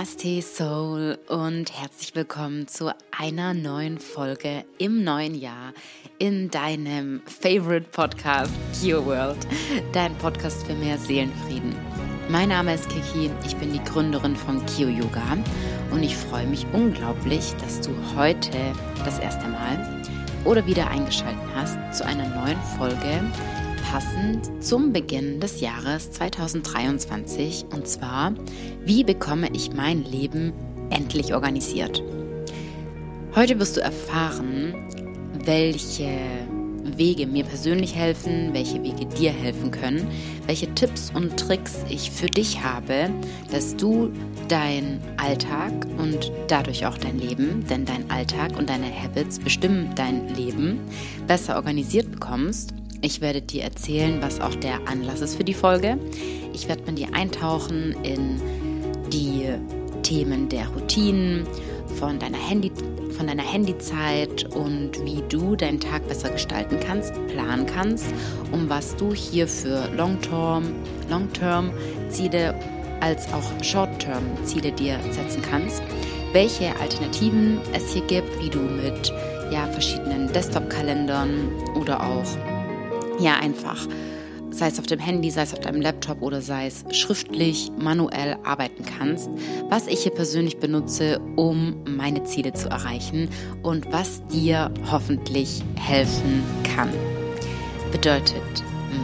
Namaste Soul und herzlich willkommen zu einer neuen Folge im neuen Jahr in deinem Favorite Podcast Kio World, dein Podcast für mehr Seelenfrieden. Mein Name ist Kiki, ich bin die Gründerin von Kio Yoga und ich freue mich unglaublich, dass du heute das erste Mal oder wieder eingeschaltet hast zu einer neuen Folge passend zum Beginn des Jahres 2023 und zwar, wie bekomme ich mein Leben endlich organisiert? Heute wirst du erfahren, welche Wege mir persönlich helfen, welche Wege dir helfen können, welche Tipps und Tricks ich für dich habe, dass du dein Alltag und dadurch auch dein Leben, denn dein Alltag und deine Habits bestimmen dein Leben, besser organisiert bekommst ich werde dir erzählen, was auch der Anlass ist für die Folge. Ich werde mit dir eintauchen in die Themen der Routinen, von deiner, Handy, von deiner Handyzeit und wie du deinen Tag besser gestalten kannst, planen kannst, um was du hier für Long-Term Long Ziele als auch Short-Term-Ziele dir setzen kannst, welche Alternativen es hier gibt, wie du mit ja, verschiedenen Desktop-Kalendern oder auch ja einfach, sei es auf dem Handy, sei es auf deinem Laptop oder sei es schriftlich, manuell arbeiten kannst, was ich hier persönlich benutze, um meine Ziele zu erreichen und was dir hoffentlich helfen kann. Bedeutet,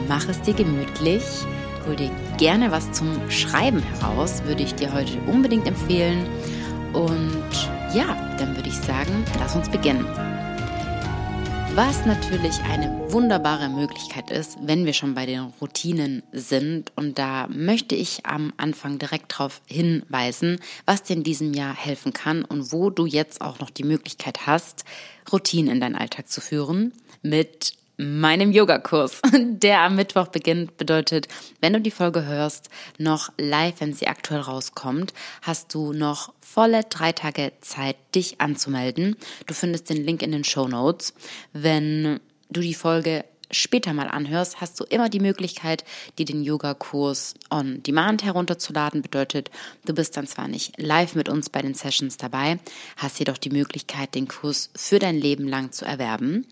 mach es dir gemütlich, hol dir gerne was zum Schreiben heraus, würde ich dir heute unbedingt empfehlen. Und ja, dann würde ich sagen, lass uns beginnen. Was natürlich eine wunderbare Möglichkeit ist, wenn wir schon bei den Routinen sind. Und da möchte ich am Anfang direkt darauf hinweisen, was dir in diesem Jahr helfen kann und wo du jetzt auch noch die Möglichkeit hast, Routinen in deinen Alltag zu führen mit meinem Yogakurs, der am Mittwoch beginnt, bedeutet, wenn du die Folge hörst, noch live, wenn sie aktuell rauskommt, hast du noch volle drei Tage Zeit, dich anzumelden. Du findest den Link in den Show Notes. Wenn du die Folge später mal anhörst, hast du immer die Möglichkeit, dir den Yogakurs on Demand herunterzuladen. Bedeutet, du bist dann zwar nicht live mit uns bei den Sessions dabei, hast jedoch die Möglichkeit, den Kurs für dein Leben lang zu erwerben.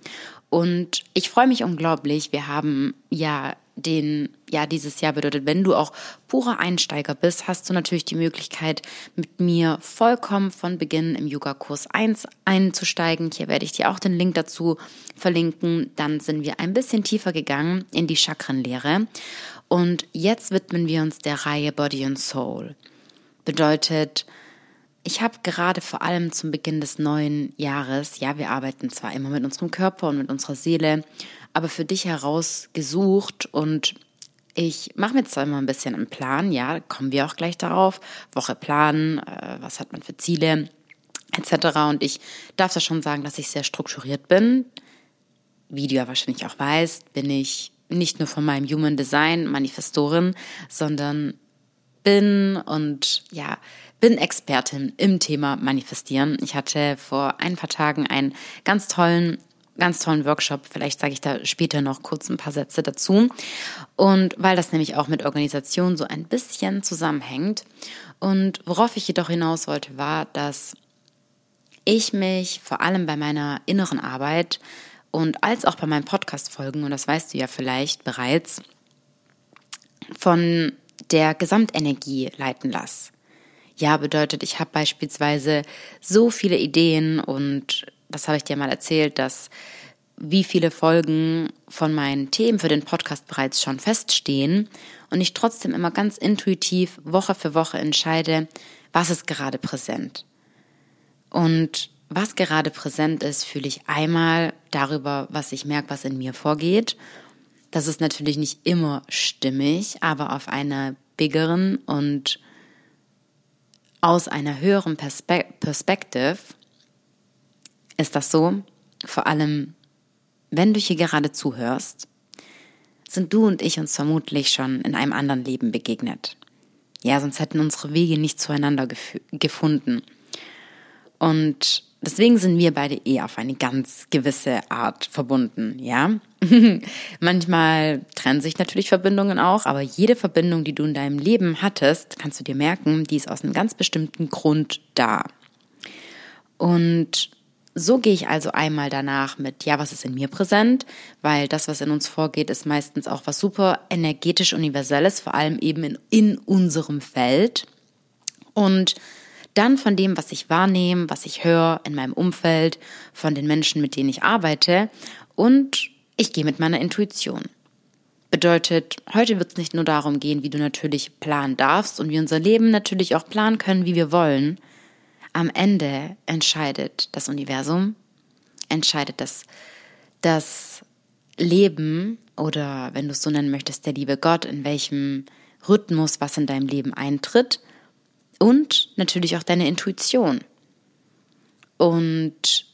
Und ich freue mich unglaublich. Wir haben ja den, ja, dieses Jahr bedeutet, wenn du auch purer Einsteiger bist, hast du natürlich die Möglichkeit, mit mir vollkommen von Beginn im Yoga-Kurs 1 einzusteigen. Hier werde ich dir auch den Link dazu verlinken. Dann sind wir ein bisschen tiefer gegangen in die Chakrenlehre. Und jetzt widmen wir uns der Reihe Body and Soul. Bedeutet, ich habe gerade vor allem zum Beginn des neuen Jahres, ja, wir arbeiten zwar immer mit unserem Körper und mit unserer Seele, aber für dich herausgesucht und ich mache mir zwar immer ein bisschen einen Plan, ja, kommen wir auch gleich darauf, Woche planen, äh, was hat man für Ziele, etc. Und ich darf da schon sagen, dass ich sehr strukturiert bin. Wie du ja wahrscheinlich auch weißt, bin ich nicht nur von meinem Human Design Manifestorin, sondern bin und ja, bin Expertin im Thema Manifestieren. Ich hatte vor ein paar Tagen einen ganz tollen ganz tollen Workshop. Vielleicht sage ich da später noch kurz ein paar Sätze dazu. Und weil das nämlich auch mit Organisation so ein bisschen zusammenhängt. Und worauf ich jedoch hinaus wollte, war, dass ich mich vor allem bei meiner inneren Arbeit und als auch bei meinen Podcast-Folgen, und das weißt du ja vielleicht bereits, von der Gesamtenergie leiten lasse. Ja, bedeutet, ich habe beispielsweise so viele Ideen und das habe ich dir mal erzählt, dass wie viele Folgen von meinen Themen für den Podcast bereits schon feststehen und ich trotzdem immer ganz intuitiv Woche für Woche entscheide, was ist gerade präsent. Und was gerade präsent ist, fühle ich einmal darüber, was ich merke, was in mir vorgeht. Das ist natürlich nicht immer stimmig, aber auf einer biggeren und aus einer höheren Perspe Perspektive ist das so, vor allem wenn du hier gerade zuhörst, sind du und ich uns vermutlich schon in einem anderen Leben begegnet. Ja, sonst hätten unsere Wege nicht zueinander gefunden. Und Deswegen sind wir beide eh auf eine ganz gewisse Art verbunden, ja. Manchmal trennen sich natürlich Verbindungen auch, aber jede Verbindung, die du in deinem Leben hattest, kannst du dir merken, die ist aus einem ganz bestimmten Grund da. Und so gehe ich also einmal danach mit, ja, was ist in mir präsent, weil das, was in uns vorgeht, ist meistens auch was super energetisch universelles, vor allem eben in, in unserem Feld. Und dann von dem, was ich wahrnehme, was ich höre in meinem Umfeld, von den Menschen, mit denen ich arbeite und ich gehe mit meiner Intuition. Bedeutet, heute wird es nicht nur darum gehen, wie du natürlich planen darfst und wie unser Leben natürlich auch planen können, wie wir wollen. Am Ende entscheidet das Universum, entscheidet das, das Leben oder wenn du es so nennen möchtest, der liebe Gott, in welchem Rhythmus was in deinem Leben eintritt und natürlich auch deine Intuition und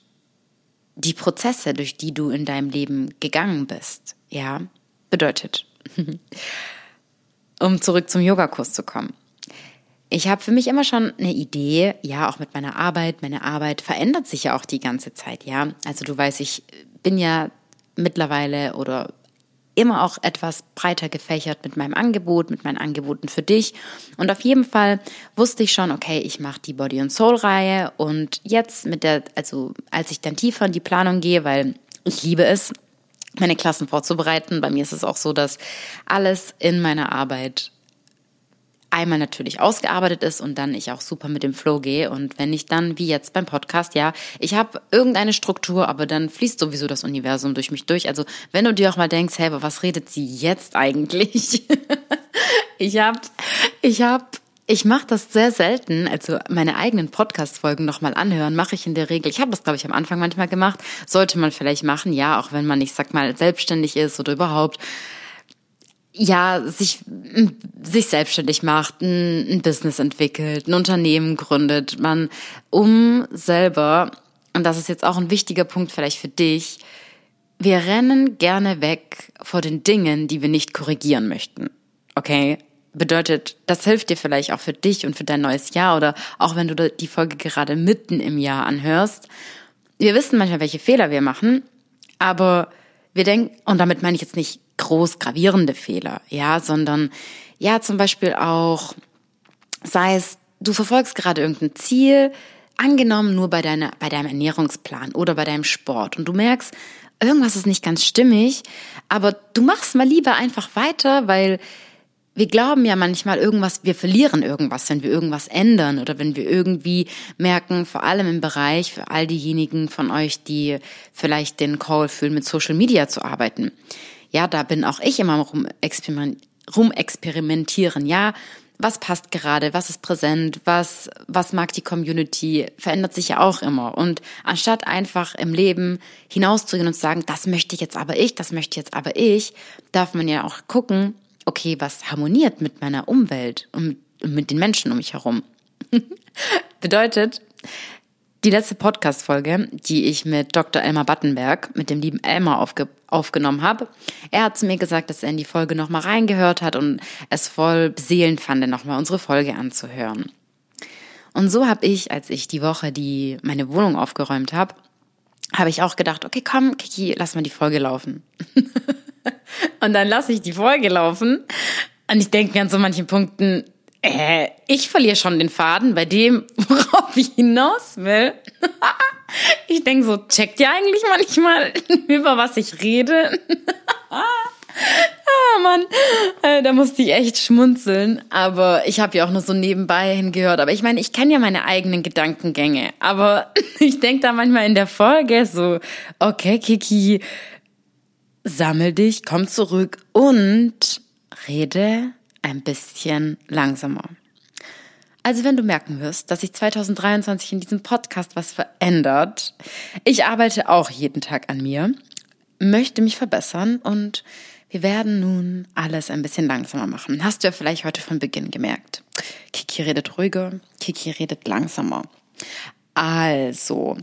die Prozesse, durch die du in deinem Leben gegangen bist. Ja, bedeutet, um zurück zum Yogakurs zu kommen. Ich habe für mich immer schon eine Idee, ja, auch mit meiner Arbeit. Meine Arbeit verändert sich ja auch die ganze Zeit, ja. Also du weißt, ich bin ja mittlerweile oder immer auch etwas breiter gefächert mit meinem Angebot, mit meinen Angeboten für dich. Und auf jeden Fall wusste ich schon, okay, ich mache die Body and Soul Reihe und jetzt mit der, also als ich dann tiefer in die Planung gehe, weil ich liebe es, meine Klassen vorzubereiten. Bei mir ist es auch so, dass alles in meiner Arbeit einmal natürlich ausgearbeitet ist und dann ich auch super mit dem Flow gehe. Und wenn ich dann, wie jetzt beim Podcast, ja, ich habe irgendeine Struktur, aber dann fließt sowieso das Universum durch mich durch. Also wenn du dir auch mal denkst, hey, aber was redet sie jetzt eigentlich? ich hab, ich hab ich mache das sehr selten, also meine eigenen Podcast-Folgen nochmal anhören, mache ich in der Regel. Ich habe das, glaube ich, am Anfang manchmal gemacht. Sollte man vielleicht machen, ja, auch wenn man, ich sag mal, selbstständig ist oder überhaupt ja, sich, sich selbstständig macht, ein, ein Business entwickelt, ein Unternehmen gründet, man um selber, und das ist jetzt auch ein wichtiger Punkt vielleicht für dich, wir rennen gerne weg vor den Dingen, die wir nicht korrigieren möchten. Okay? Bedeutet, das hilft dir vielleicht auch für dich und für dein neues Jahr oder auch wenn du die Folge gerade mitten im Jahr anhörst. Wir wissen manchmal, welche Fehler wir machen, aber wir denken, und damit meine ich jetzt nicht groß gravierende Fehler, ja, sondern ja, zum Beispiel auch, sei es, du verfolgst gerade irgendein Ziel, angenommen nur bei deiner, bei deinem Ernährungsplan oder bei deinem Sport und du merkst, irgendwas ist nicht ganz stimmig, aber du machst mal lieber einfach weiter, weil wir glauben ja manchmal irgendwas, wir verlieren irgendwas, wenn wir irgendwas ändern oder wenn wir irgendwie merken, vor allem im Bereich für all diejenigen von euch, die vielleicht den Call fühlen, mit Social Media zu arbeiten ja, da bin auch ich immer rum, experimentieren. Ja, was passt gerade, was ist präsent, was, was mag die Community, verändert sich ja auch immer. Und anstatt einfach im Leben hinauszugehen und zu sagen, das möchte ich jetzt aber ich, das möchte jetzt aber ich, darf man ja auch gucken, okay, was harmoniert mit meiner Umwelt und mit den Menschen um mich herum. Bedeutet, die letzte Podcast-Folge, die ich mit Dr. Elmar Battenberg, mit dem lieben Elmar aufge aufgenommen habe, er hat zu mir gesagt, dass er in die Folge nochmal reingehört hat und es voll beseelend fand, nochmal unsere Folge anzuhören. Und so habe ich, als ich die Woche die meine Wohnung aufgeräumt habe, habe ich auch gedacht, okay, komm, Kiki, lass mal die Folge laufen. und dann lasse ich die Folge laufen. Und ich denke mir an so manchen Punkten, äh, ich verliere schon den Faden bei dem, worauf ich hinaus will. ich denke so, checkt ihr eigentlich manchmal, über was ich rede? ah, Mann, äh, da musste ich echt schmunzeln. Aber ich habe ja auch nur so nebenbei hingehört. Aber ich meine, ich kenne ja meine eigenen Gedankengänge. Aber ich denke da manchmal in der Folge so, okay, Kiki, sammel dich, komm zurück und rede ein bisschen langsamer. Also wenn du merken wirst, dass sich 2023 in diesem Podcast was verändert, ich arbeite auch jeden Tag an mir, möchte mich verbessern und wir werden nun alles ein bisschen langsamer machen. Hast du ja vielleicht heute von Beginn gemerkt. Kiki redet ruhiger, Kiki redet langsamer. Also,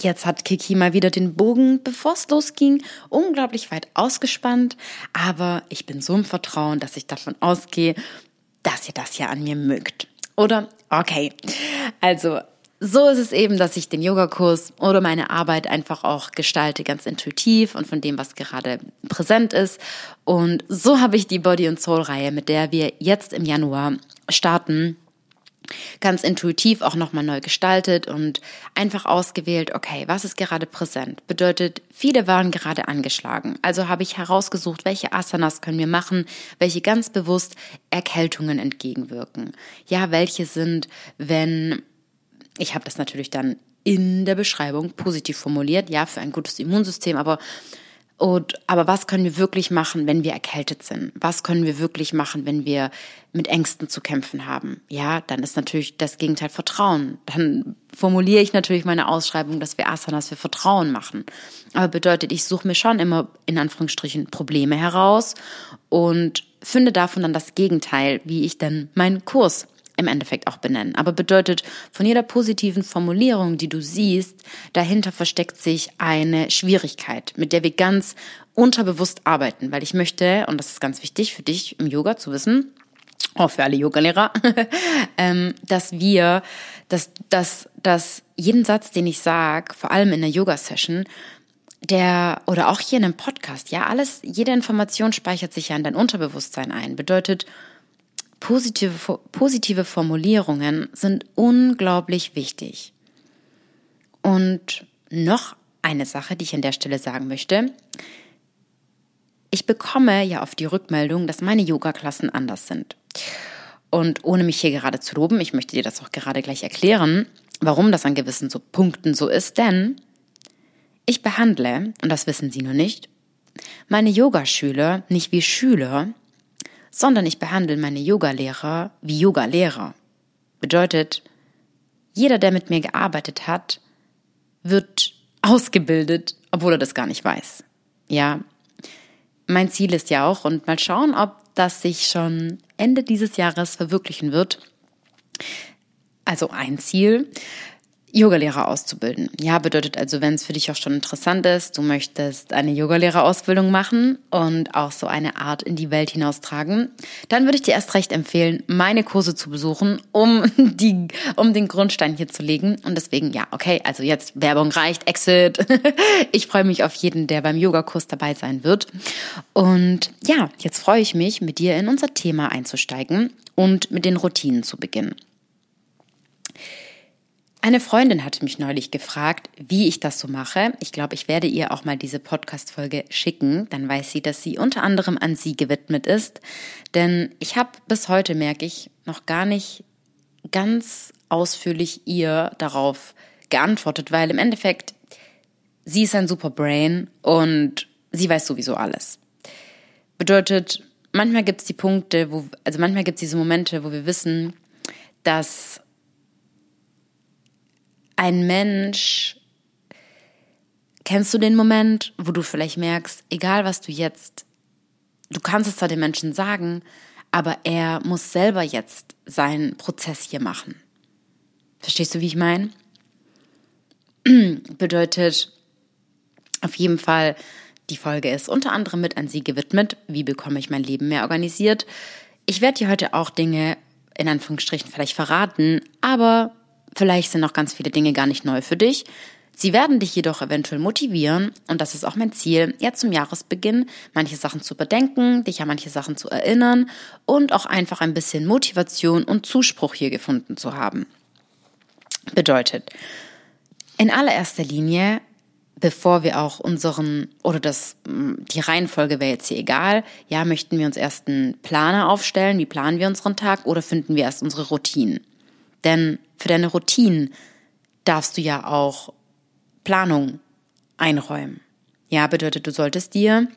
Jetzt hat Kiki mal wieder den Bogen, bevor es losging, unglaublich weit ausgespannt. Aber ich bin so im Vertrauen, dass ich davon ausgehe, dass ihr das ja an mir mögt. Oder? Okay. Also, so ist es eben, dass ich den Yogakurs oder meine Arbeit einfach auch gestalte, ganz intuitiv und von dem, was gerade präsent ist. Und so habe ich die Body and Soul Reihe, mit der wir jetzt im Januar starten, ganz intuitiv auch nochmal neu gestaltet und einfach ausgewählt, okay, was ist gerade präsent? Bedeutet, viele waren gerade angeschlagen. Also habe ich herausgesucht, welche Asanas können wir machen, welche ganz bewusst Erkältungen entgegenwirken. Ja, welche sind, wenn, ich habe das natürlich dann in der Beschreibung positiv formuliert, ja, für ein gutes Immunsystem, aber und, aber was können wir wirklich machen, wenn wir erkältet sind? Was können wir wirklich machen, wenn wir mit Ängsten zu kämpfen haben? Ja, dann ist natürlich das Gegenteil Vertrauen. Dann formuliere ich natürlich meine Ausschreibung, dass wir Asanas für Vertrauen machen. Aber bedeutet, ich suche mir schon immer in Anführungsstrichen Probleme heraus und finde davon dann das Gegenteil, wie ich dann meinen Kurs im Endeffekt auch benennen. Aber bedeutet, von jeder positiven Formulierung, die du siehst, dahinter versteckt sich eine Schwierigkeit, mit der wir ganz unterbewusst arbeiten, weil ich möchte, und das ist ganz wichtig für dich im Yoga zu wissen, auch für alle Yogalehrer, ähm, dass wir, dass, dass, dass jeden Satz, den ich sage, vor allem in der Yoga-Session, der oder auch hier in einem Podcast, ja, alles, jede Information speichert sich ja in dein Unterbewusstsein ein. Bedeutet, Positive, positive Formulierungen sind unglaublich wichtig. Und noch eine Sache, die ich an der Stelle sagen möchte. Ich bekomme ja auf die Rückmeldung, dass meine Yoga-Klassen anders sind. Und ohne mich hier gerade zu loben, ich möchte dir das auch gerade gleich erklären, warum das an gewissen so Punkten so ist, denn ich behandle, und das wissen Sie nur nicht, meine Yogaschüler nicht wie Schüler, sondern ich behandle meine Yogalehrer wie Yogalehrer. Bedeutet, jeder, der mit mir gearbeitet hat, wird ausgebildet, obwohl er das gar nicht weiß. Ja, mein Ziel ist ja auch, und mal schauen, ob das sich schon Ende dieses Jahres verwirklichen wird. Also ein Ziel, Yogalehrer auszubilden. Ja, bedeutet also, wenn es für dich auch schon interessant ist, du möchtest eine Yogalehrerausbildung machen und auch so eine Art in die Welt hinaustragen, dann würde ich dir erst recht empfehlen, meine Kurse zu besuchen, um die, um den Grundstein hier zu legen. Und deswegen, ja, okay, also jetzt Werbung reicht, Exit. Ich freue mich auf jeden, der beim Yogakurs dabei sein wird. Und ja, jetzt freue ich mich, mit dir in unser Thema einzusteigen und mit den Routinen zu beginnen. Eine Freundin hatte mich neulich gefragt, wie ich das so mache. Ich glaube, ich werde ihr auch mal diese Podcast-Folge schicken. Dann weiß sie, dass sie unter anderem an sie gewidmet ist. Denn ich habe bis heute, merke ich, noch gar nicht ganz ausführlich ihr darauf geantwortet, weil im Endeffekt sie ist ein super Brain und sie weiß sowieso alles. Bedeutet, manchmal gibt es die Punkte, wo, also manchmal gibt es diese Momente, wo wir wissen, dass ein Mensch, kennst du den Moment, wo du vielleicht merkst, egal was du jetzt, du kannst es zwar den Menschen sagen, aber er muss selber jetzt seinen Prozess hier machen. Verstehst du, wie ich meine? Bedeutet auf jeden Fall, die Folge ist unter anderem mit an Sie gewidmet. Wie bekomme ich mein Leben mehr organisiert? Ich werde dir heute auch Dinge in Anführungsstrichen vielleicht verraten, aber Vielleicht sind noch ganz viele Dinge gar nicht neu für dich. Sie werden dich jedoch eventuell motivieren, und das ist auch mein Ziel, jetzt zum Jahresbeginn manche Sachen zu überdenken, dich an manche Sachen zu erinnern und auch einfach ein bisschen Motivation und Zuspruch hier gefunden zu haben. Bedeutet, in allererster Linie, bevor wir auch unseren, oder das, die Reihenfolge wäre jetzt hier egal, ja, möchten wir uns erst einen Planer aufstellen, wie planen wir unseren Tag, oder finden wir erst unsere Routinen? Denn für deine Routinen darfst du ja auch Planung einräumen. Ja, bedeutet, du solltest dir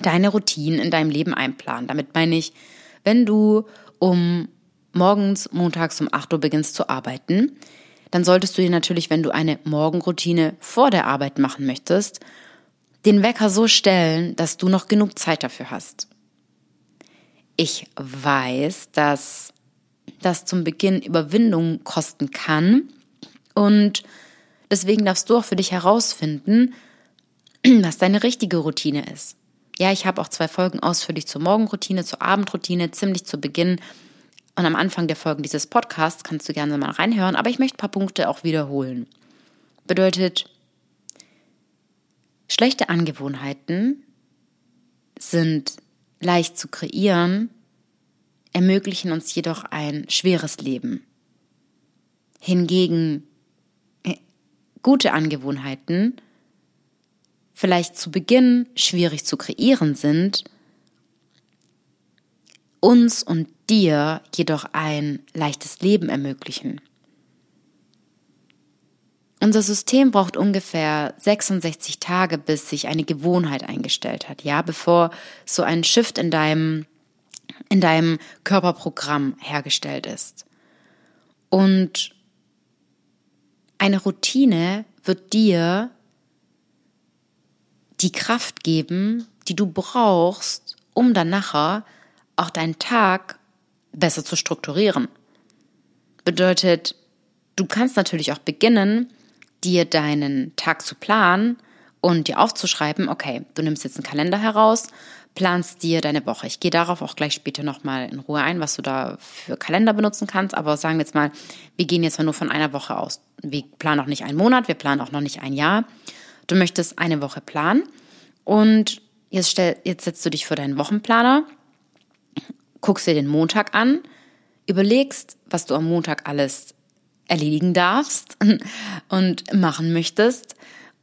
deine Routinen in deinem Leben einplanen. Damit meine ich, wenn du um morgens, montags um 8 Uhr beginnst zu arbeiten, dann solltest du dir natürlich, wenn du eine Morgenroutine vor der Arbeit machen möchtest, den Wecker so stellen, dass du noch genug Zeit dafür hast. Ich weiß, dass das zum Beginn Überwindung kosten kann. Und deswegen darfst du auch für dich herausfinden, was deine richtige Routine ist. Ja, ich habe auch zwei Folgen ausführlich zur Morgenroutine, zur Abendroutine, ziemlich zu Beginn und am Anfang der Folgen dieses Podcasts kannst du gerne mal reinhören, aber ich möchte ein paar Punkte auch wiederholen. Bedeutet, schlechte Angewohnheiten sind leicht zu kreieren, ermöglichen uns jedoch ein schweres Leben. Hingegen äh, gute Angewohnheiten vielleicht zu Beginn schwierig zu kreieren sind, uns und dir jedoch ein leichtes Leben ermöglichen. Unser System braucht ungefähr 66 Tage, bis sich eine Gewohnheit eingestellt hat, ja, bevor so ein Shift in deinem, in deinem Körperprogramm hergestellt ist. Und eine Routine wird dir die Kraft geben, die du brauchst, um dann nachher auch deinen Tag besser zu strukturieren. Bedeutet, du kannst natürlich auch beginnen, dir deinen Tag zu planen und dir aufzuschreiben, okay, du nimmst jetzt einen Kalender heraus, planst dir deine Woche. Ich gehe darauf auch gleich später nochmal in Ruhe ein, was du da für Kalender benutzen kannst. Aber sagen wir jetzt mal, wir gehen jetzt mal nur von einer Woche aus. Wir planen auch nicht einen Monat, wir planen auch noch nicht ein Jahr. Du möchtest eine Woche planen und jetzt, stell, jetzt setzt du dich vor deinen Wochenplaner, guckst dir den Montag an, überlegst, was du am Montag alles erledigen darfst und machen möchtest.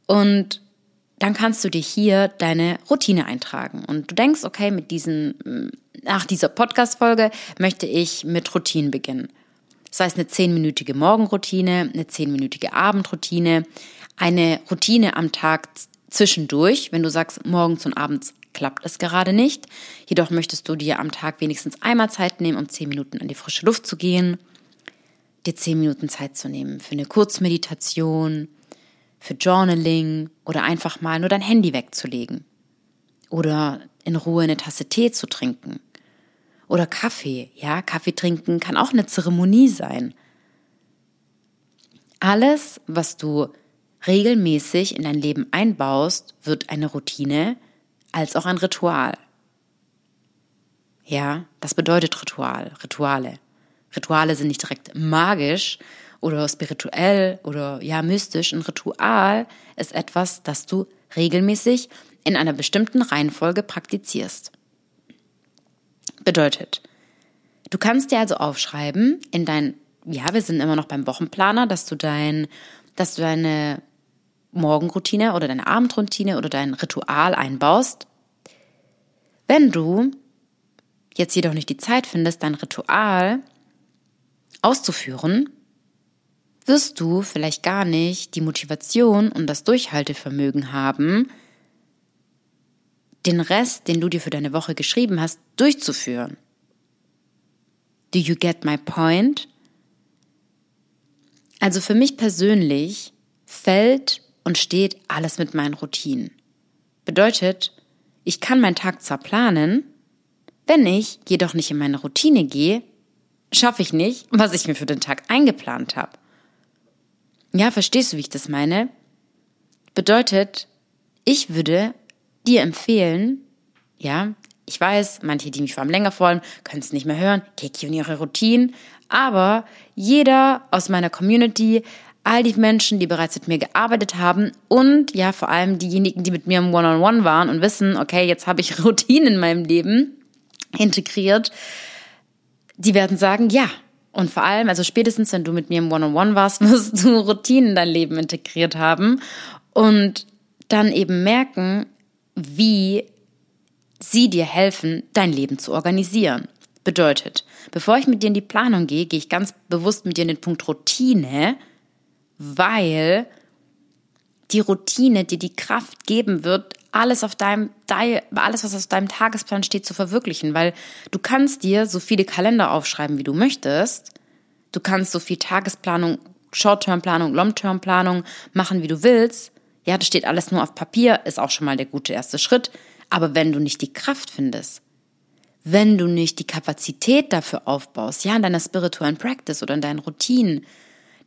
Und dann kannst du dir hier deine Routine eintragen. Und du denkst, okay, mit diesen, nach dieser Podcast-Folge möchte ich mit Routinen beginnen. Das heißt, eine zehnminütige Morgenroutine, eine zehnminütige Abendroutine, eine Routine am Tag zwischendurch, wenn du sagst, morgens und abends klappt es gerade nicht. Jedoch möchtest du dir am Tag wenigstens einmal Zeit nehmen, um zehn Minuten an die frische Luft zu gehen dir zehn Minuten Zeit zu nehmen für eine Kurzmeditation, für Journaling oder einfach mal nur dein Handy wegzulegen. Oder in Ruhe eine Tasse Tee zu trinken. Oder Kaffee. Ja, Kaffee trinken kann auch eine Zeremonie sein. Alles, was du regelmäßig in dein Leben einbaust, wird eine Routine als auch ein Ritual. Ja, das bedeutet Ritual, Rituale. Rituale sind nicht direkt magisch oder spirituell oder ja mystisch. Ein Ritual ist etwas, das du regelmäßig in einer bestimmten Reihenfolge praktizierst. Bedeutet, du kannst dir also aufschreiben in dein, ja, wir sind immer noch beim Wochenplaner, dass du dein, dass du deine Morgenroutine oder deine Abendroutine oder dein Ritual einbaust. Wenn du jetzt jedoch nicht die Zeit findest, dein Ritual auszuführen, wirst du vielleicht gar nicht die Motivation und das Durchhaltevermögen haben, den Rest, den du dir für deine Woche geschrieben hast, durchzuführen. Do you get my point? Also für mich persönlich fällt und steht alles mit meinen Routinen. Bedeutet, ich kann meinen Tag zwar planen, wenn ich jedoch nicht in meine Routine gehe, schaffe ich nicht, was ich mir für den Tag eingeplant habe. Ja, verstehst du, wie ich das meine? Bedeutet, ich würde dir empfehlen, ja, ich weiß, manche, die mich vor allem länger folgen, können es nicht mehr hören, Keki und ihre Routinen, aber jeder aus meiner Community, all die Menschen, die bereits mit mir gearbeitet haben und ja, vor allem diejenigen, die mit mir im One-on-One -on -One waren und wissen, okay, jetzt habe ich Routinen in meinem Leben integriert, die werden sagen, ja. Und vor allem, also spätestens, wenn du mit mir im One-on-One warst, wirst du Routinen in dein Leben integriert haben und dann eben merken, wie sie dir helfen, dein Leben zu organisieren. Bedeutet, bevor ich mit dir in die Planung gehe, gehe ich ganz bewusst mit dir in den Punkt Routine, weil die Routine dir die Kraft geben wird, alles auf deinem, alles, was auf deinem Tagesplan steht, zu verwirklichen, weil du kannst dir so viele Kalender aufschreiben, wie du möchtest. Du kannst so viel Tagesplanung, Short-Term-Planung, Long-Term-Planung machen, wie du willst. Ja, das steht alles nur auf Papier, ist auch schon mal der gute erste Schritt. Aber wenn du nicht die Kraft findest, wenn du nicht die Kapazität dafür aufbaust, ja, in deiner spirituellen Practice oder in deinen Routinen,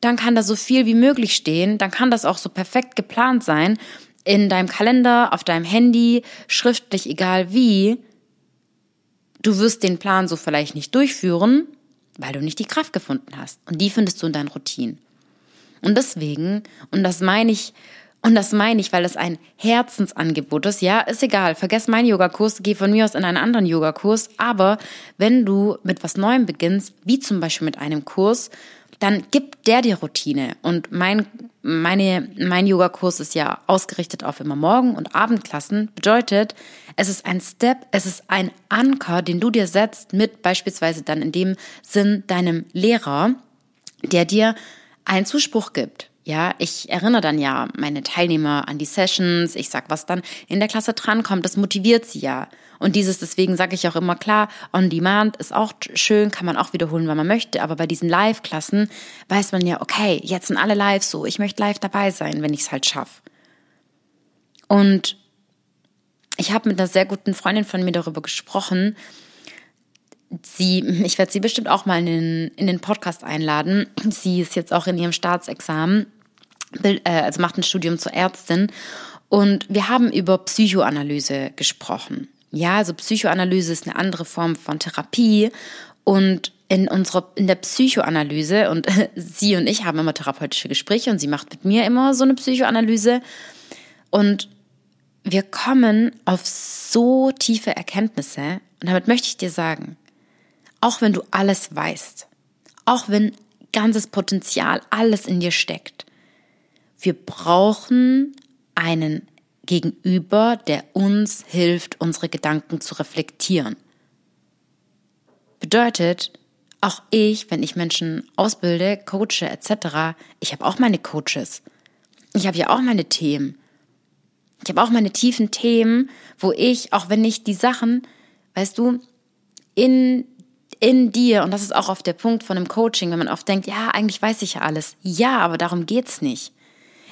dann kann da so viel wie möglich stehen, dann kann das auch so perfekt geplant sein, in deinem Kalender, auf deinem Handy, schriftlich, egal wie. Du wirst den Plan so vielleicht nicht durchführen, weil du nicht die Kraft gefunden hast. Und die findest du in deinen Routinen. Und deswegen, und das meine ich, und das meine ich, weil es ein Herzensangebot ist. Ja, ist egal. Vergess meinen Yogakurs, geh von mir aus in einen anderen Yogakurs. Aber wenn du mit was Neuem beginnst, wie zum Beispiel mit einem Kurs, dann gibt der dir Routine. Und mein, meine, mein Yogakurs ist ja ausgerichtet auf immer Morgen- und Abendklassen. Bedeutet, es ist ein Step, es ist ein Anker, den du dir setzt mit beispielsweise dann in dem Sinn deinem Lehrer, der dir einen Zuspruch gibt. Ja, ich erinnere dann ja meine Teilnehmer an die Sessions, ich sag, was dann in der Klasse drankommt, das motiviert sie ja. Und dieses, deswegen sage ich auch immer klar, on demand ist auch schön, kann man auch wiederholen, wenn man möchte, aber bei diesen Live-Klassen weiß man ja, okay, jetzt sind alle live so, ich möchte live dabei sein, wenn ich es halt schaffe. Und ich habe mit einer sehr guten Freundin von mir darüber gesprochen, sie, ich werde sie bestimmt auch mal in den, in den Podcast einladen. Sie ist jetzt auch in ihrem Staatsexamen, äh, also macht ein Studium zur Ärztin. Und wir haben über Psychoanalyse gesprochen. Ja, also Psychoanalyse ist eine andere Form von Therapie. Und in unserer, in der Psychoanalyse, und sie und ich haben immer therapeutische Gespräche und sie macht mit mir immer so eine Psychoanalyse. Und wir kommen auf so tiefe Erkenntnisse. Und damit möchte ich dir sagen, auch wenn du alles weißt, auch wenn ganzes Potenzial, alles in dir steckt, wir brauchen einen Gegenüber, der uns hilft, unsere Gedanken zu reflektieren. Bedeutet, auch ich, wenn ich Menschen ausbilde, coache etc., ich habe auch meine Coaches. Ich habe ja auch meine Themen. Ich habe auch meine tiefen Themen, wo ich, auch wenn ich die Sachen, weißt du, in in dir, und das ist auch auf der Punkt von einem Coaching, wenn man oft denkt, ja, eigentlich weiß ich ja alles. Ja, aber darum geht's nicht.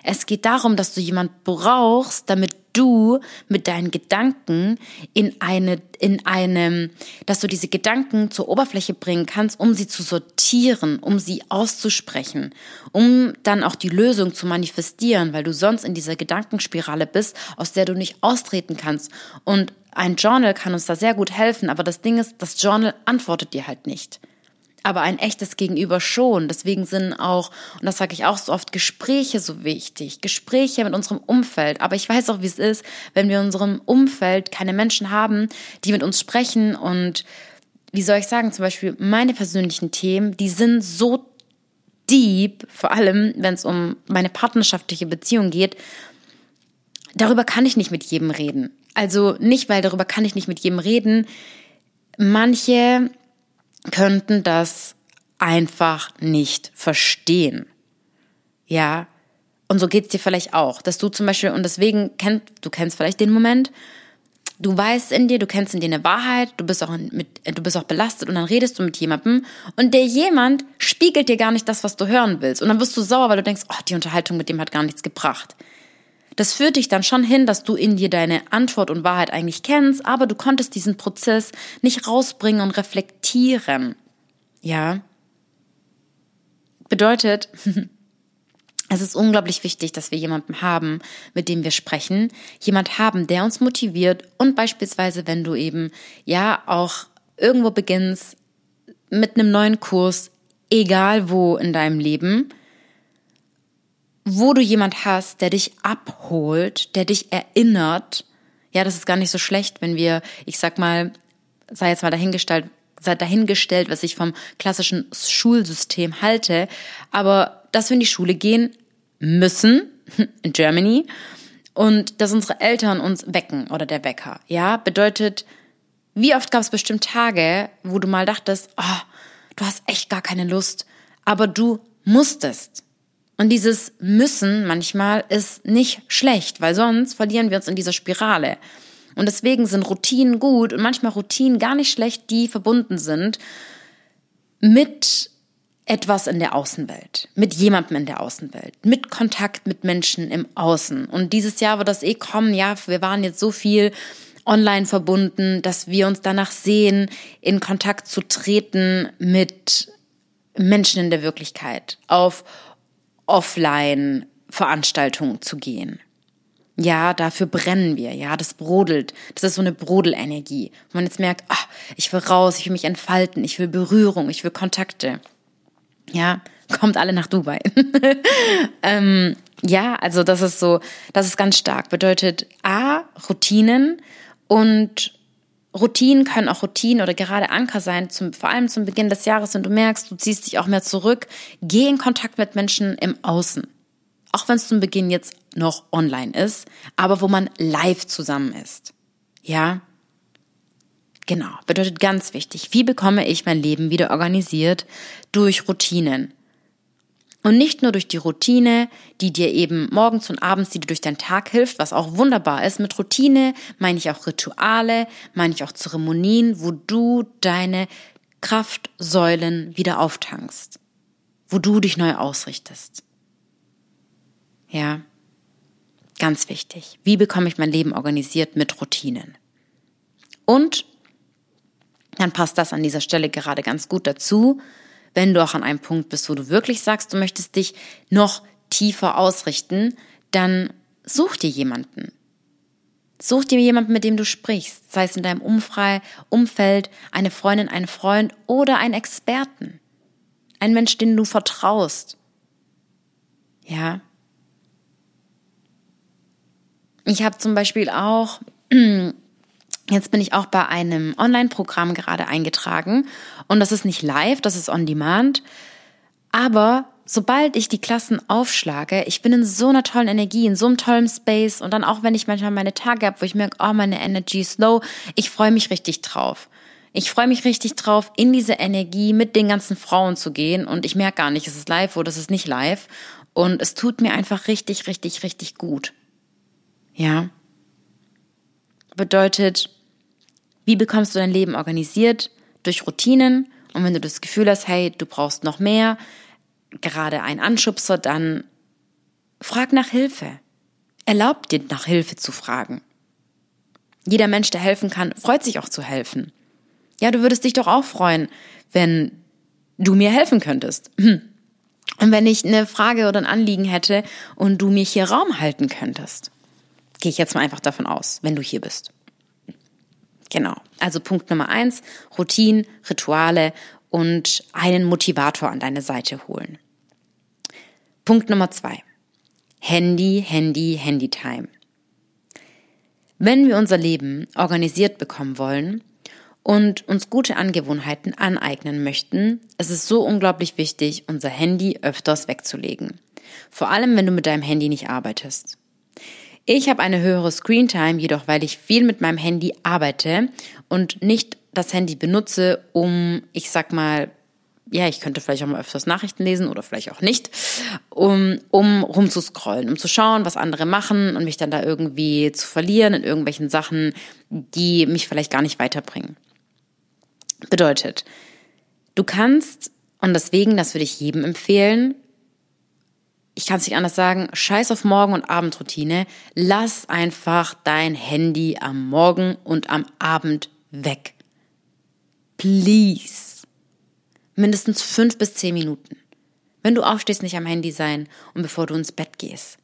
Es geht darum, dass du jemand brauchst, damit du mit deinen Gedanken in eine, in einem, dass du diese Gedanken zur Oberfläche bringen kannst, um sie zu sortieren, um sie auszusprechen, um dann auch die Lösung zu manifestieren, weil du sonst in dieser Gedankenspirale bist, aus der du nicht austreten kannst. Und ein Journal kann uns da sehr gut helfen, aber das Ding ist, das Journal antwortet dir halt nicht aber ein echtes Gegenüber schon. Deswegen sind auch, und das sage ich auch so oft, Gespräche so wichtig. Gespräche mit unserem Umfeld. Aber ich weiß auch, wie es ist, wenn wir in unserem Umfeld keine Menschen haben, die mit uns sprechen und wie soll ich sagen, zum Beispiel meine persönlichen Themen, die sind so deep, vor allem wenn es um meine partnerschaftliche Beziehung geht, darüber kann ich nicht mit jedem reden. Also nicht, weil darüber kann ich nicht mit jedem reden. Manche könnten das einfach nicht verstehen. Ja, und so geht's dir vielleicht auch, dass du zum Beispiel, und deswegen kennst, du kennst vielleicht den Moment, du weißt in dir, du kennst in dir eine Wahrheit, du bist auch mit, du bist auch belastet und dann redest du mit jemandem und der jemand spiegelt dir gar nicht das, was du hören willst. Und dann wirst du sauer, weil du denkst, oh, die Unterhaltung mit dem hat gar nichts gebracht. Das führt dich dann schon hin, dass du in dir deine Antwort und Wahrheit eigentlich kennst, aber du konntest diesen Prozess nicht rausbringen und reflektieren. Ja. Bedeutet, es ist unglaublich wichtig, dass wir jemanden haben, mit dem wir sprechen, jemand haben, der uns motiviert und beispielsweise, wenn du eben ja auch irgendwo beginnst mit einem neuen Kurs, egal wo in deinem Leben, wo du jemand hast, der dich abholt, der dich erinnert. Ja, das ist gar nicht so schlecht, wenn wir, ich sag mal, sei jetzt mal dahingestellt, sei dahingestellt, was ich vom klassischen Schulsystem halte, aber dass wir in die Schule gehen müssen, in Germany, und dass unsere Eltern uns wecken oder der Wecker, ja, bedeutet, wie oft gab es bestimmt Tage, wo du mal dachtest, oh, du hast echt gar keine Lust, aber du musstest. Und dieses Müssen manchmal ist nicht schlecht, weil sonst verlieren wir uns in dieser Spirale. Und deswegen sind Routinen gut und manchmal Routinen gar nicht schlecht, die verbunden sind mit etwas in der Außenwelt, mit jemandem in der Außenwelt, mit Kontakt mit Menschen im Außen. Und dieses Jahr wird das eh kommen, ja, wir waren jetzt so viel online verbunden, dass wir uns danach sehen, in Kontakt zu treten mit Menschen in der Wirklichkeit, auf Offline-Veranstaltungen zu gehen. Ja, dafür brennen wir. Ja, das brodelt. Das ist so eine Brodelenergie. Wo man jetzt merkt, ach, ich will raus, ich will mich entfalten, ich will Berührung, ich will Kontakte. Ja, kommt alle nach Dubai. ähm, ja, also das ist so, das ist ganz stark. Bedeutet A, Routinen und Routinen können auch Routinen oder gerade Anker sein, zum, vor allem zum Beginn des Jahres, wenn du merkst, du ziehst dich auch mehr zurück. Geh in Kontakt mit Menschen im Außen. Auch wenn es zum Beginn jetzt noch online ist, aber wo man live zusammen ist. Ja? Genau. Bedeutet ganz wichtig. Wie bekomme ich mein Leben wieder organisiert? Durch Routinen. Und nicht nur durch die Routine, die dir eben morgens und abends, die dir durch deinen Tag hilft, was auch wunderbar ist. Mit Routine meine ich auch Rituale, meine ich auch Zeremonien, wo du deine Kraftsäulen wieder auftankst, wo du dich neu ausrichtest. Ja, ganz wichtig. Wie bekomme ich mein Leben organisiert mit Routinen? Und dann passt das an dieser Stelle gerade ganz gut dazu wenn du auch an einem Punkt bist, wo du wirklich sagst, du möchtest dich noch tiefer ausrichten, dann such dir jemanden. Such dir jemanden, mit dem du sprichst, sei es in deinem Umfeld, eine Freundin, einen Freund oder einen Experten. Ein Mensch, den du vertraust. Ja. Ich habe zum Beispiel auch Jetzt bin ich auch bei einem Online-Programm gerade eingetragen und das ist nicht live, das ist on demand. Aber sobald ich die Klassen aufschlage, ich bin in so einer tollen Energie, in so einem tollen Space und dann auch, wenn ich manchmal meine Tage habe, wo ich merke, oh, meine Energy ist low, ich freue mich richtig drauf. Ich freue mich richtig drauf, in diese Energie mit den ganzen Frauen zu gehen und ich merke gar nicht, es ist live oder es ist nicht live und es tut mir einfach richtig, richtig, richtig gut. Ja. Bedeutet, wie bekommst du dein Leben organisiert? Durch Routinen. Und wenn du das Gefühl hast, hey, du brauchst noch mehr, gerade ein Anschubser, dann frag nach Hilfe. Erlaub dir nach Hilfe zu fragen. Jeder Mensch, der helfen kann, freut sich auch zu helfen. Ja, du würdest dich doch auch freuen, wenn du mir helfen könntest. Und wenn ich eine Frage oder ein Anliegen hätte und du mir hier Raum halten könntest. Gehe ich jetzt mal einfach davon aus, wenn du hier bist. Genau. Also Punkt Nummer eins, Routinen, Rituale und einen Motivator an deine Seite holen. Punkt Nummer zwei. Handy, Handy, Handy-Time. Wenn wir unser Leben organisiert bekommen wollen und uns gute Angewohnheiten aneignen möchten, ist es so unglaublich wichtig, unser Handy öfters wegzulegen. Vor allem, wenn du mit deinem Handy nicht arbeitest. Ich habe eine höhere Screentime, jedoch weil ich viel mit meinem Handy arbeite und nicht das Handy benutze, um, ich sag mal, ja, ich könnte vielleicht auch mal öfters Nachrichten lesen oder vielleicht auch nicht, um, um rumzuscrollen, um zu schauen, was andere machen und mich dann da irgendwie zu verlieren in irgendwelchen Sachen, die mich vielleicht gar nicht weiterbringen. Bedeutet, du kannst, und deswegen, das würde ich jedem empfehlen, ich kann es nicht anders sagen, scheiß auf Morgen- und Abendroutine. Lass einfach dein Handy am Morgen und am Abend weg. Please. Mindestens fünf bis zehn Minuten. Wenn du aufstehst, nicht am Handy sein und bevor du ins Bett gehst.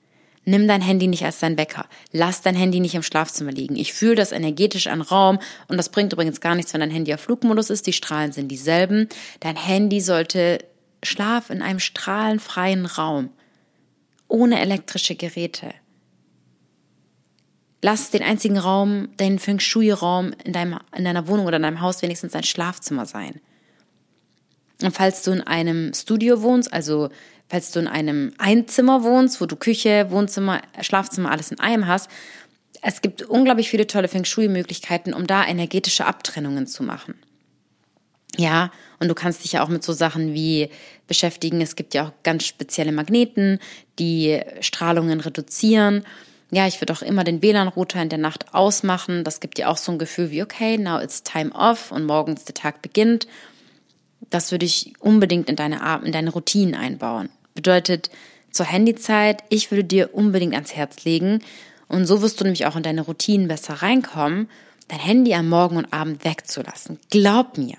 Nimm dein Handy nicht als dein Wecker. Lass dein Handy nicht im Schlafzimmer liegen. Ich fühle das energetisch an Raum und das bringt übrigens gar nichts, wenn dein Handy auf Flugmodus ist. Die Strahlen sind dieselben. Dein Handy sollte Schlaf in einem strahlenfreien Raum ohne elektrische Geräte. Lass den einzigen Raum, deinen Feng Shui-Raum in, in deiner Wohnung oder in deinem Haus wenigstens ein Schlafzimmer sein. Und falls du in einem Studio wohnst, also falls du in einem Einzimmer wohnst, wo du Küche, Wohnzimmer, Schlafzimmer, alles in einem hast, es gibt unglaublich viele tolle Feng Shui-Möglichkeiten, um da energetische Abtrennungen zu machen. Ja, und du kannst dich ja auch mit so Sachen wie beschäftigen. Es gibt ja auch ganz spezielle Magneten, die Strahlungen reduzieren. Ja, ich würde auch immer den WLAN-Router in der Nacht ausmachen. Das gibt dir auch so ein Gefühl wie, okay, now it's time off und morgens der Tag beginnt. Das würde ich unbedingt in deine, in deine Routinen einbauen. Bedeutet, zur Handyzeit, ich würde dir unbedingt ans Herz legen. Und so wirst du nämlich auch in deine Routinen besser reinkommen, dein Handy am Morgen und Abend wegzulassen. Glaub mir.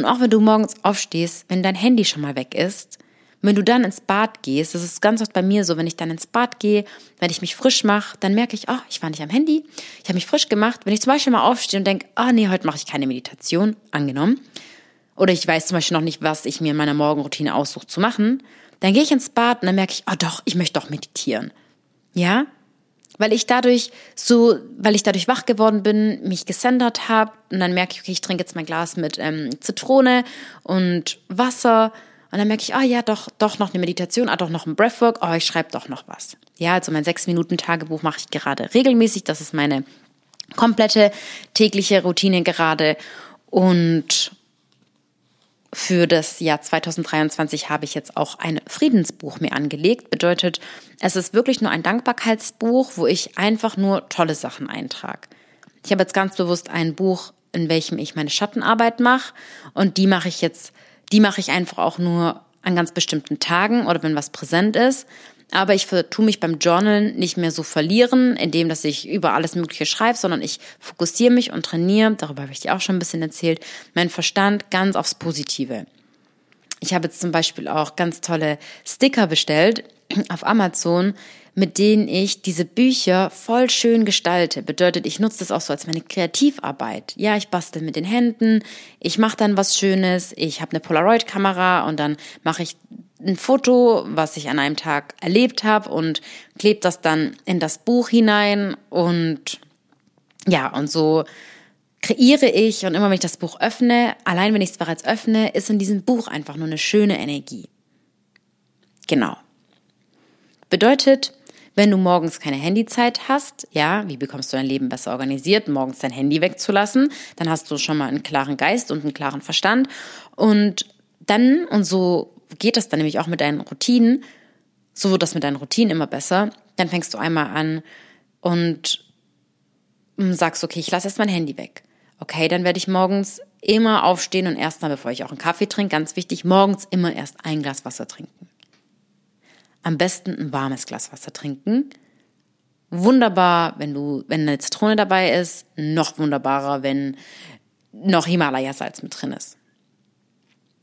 Und auch wenn du morgens aufstehst, wenn dein Handy schon mal weg ist, wenn du dann ins Bad gehst, das ist ganz oft bei mir so, wenn ich dann ins Bad gehe, wenn ich mich frisch mache, dann merke ich, oh, ich war nicht am Handy, ich habe mich frisch gemacht. Wenn ich zum Beispiel mal aufstehe und denke, ah oh, nee, heute mache ich keine Meditation, angenommen, oder ich weiß zum Beispiel noch nicht, was ich mir in meiner Morgenroutine aussuche zu machen, dann gehe ich ins Bad und dann merke ich, oh doch, ich möchte doch meditieren. Ja? Weil ich dadurch so, weil ich dadurch wach geworden bin, mich gesendert habe und dann merke ich, okay, ich trinke jetzt mein Glas mit ähm, Zitrone und Wasser und dann merke ich, ah oh, ja, doch, doch noch eine Meditation, ah doch noch ein Breathwork, oh, ich schreibe doch noch was. Ja, also mein sechs Minuten Tagebuch mache ich gerade regelmäßig. Das ist meine komplette tägliche Routine gerade. Und für das Jahr 2023 habe ich jetzt auch ein Friedensbuch mir angelegt. Bedeutet, es ist wirklich nur ein Dankbarkeitsbuch, wo ich einfach nur tolle Sachen eintrage. Ich habe jetzt ganz bewusst ein Buch, in welchem ich meine Schattenarbeit mache und die mache ich jetzt die mache ich einfach auch nur an ganz bestimmten Tagen oder wenn was präsent ist. Aber ich tue mich beim Journalen nicht mehr so verlieren, indem dass ich über alles Mögliche schreibe, sondern ich fokussiere mich und trainiere, darüber habe ich dir auch schon ein bisschen erzählt, meinen Verstand ganz aufs Positive. Ich habe jetzt zum Beispiel auch ganz tolle Sticker bestellt auf Amazon, mit denen ich diese Bücher voll schön gestalte. Bedeutet, ich nutze das auch so als meine Kreativarbeit. Ja, ich bastel mit den Händen, ich mache dann was Schönes, ich habe eine Polaroid-Kamera und dann mache ich ein Foto, was ich an einem Tag erlebt habe und klebe das dann in das Buch hinein und ja, und so kreiere ich und immer wenn ich das Buch öffne, allein wenn ich es bereits öffne, ist in diesem Buch einfach nur eine schöne Energie. Genau. Bedeutet, wenn du morgens keine Handyzeit hast, ja, wie bekommst du dein Leben besser organisiert, morgens dein Handy wegzulassen, dann hast du schon mal einen klaren Geist und einen klaren Verstand. Und dann, und so geht das dann nämlich auch mit deinen Routinen, so wird das mit deinen Routinen immer besser, dann fängst du einmal an und sagst, okay, ich lasse erst mein Handy weg. Okay, dann werde ich morgens immer aufstehen und erstmal, bevor ich auch einen Kaffee trinke, ganz wichtig, morgens immer erst ein Glas Wasser trinken am besten ein warmes Glas Wasser trinken. Wunderbar, wenn du, wenn eine Zitrone dabei ist, noch wunderbarer, wenn noch Himalaya-Salz mit drin ist.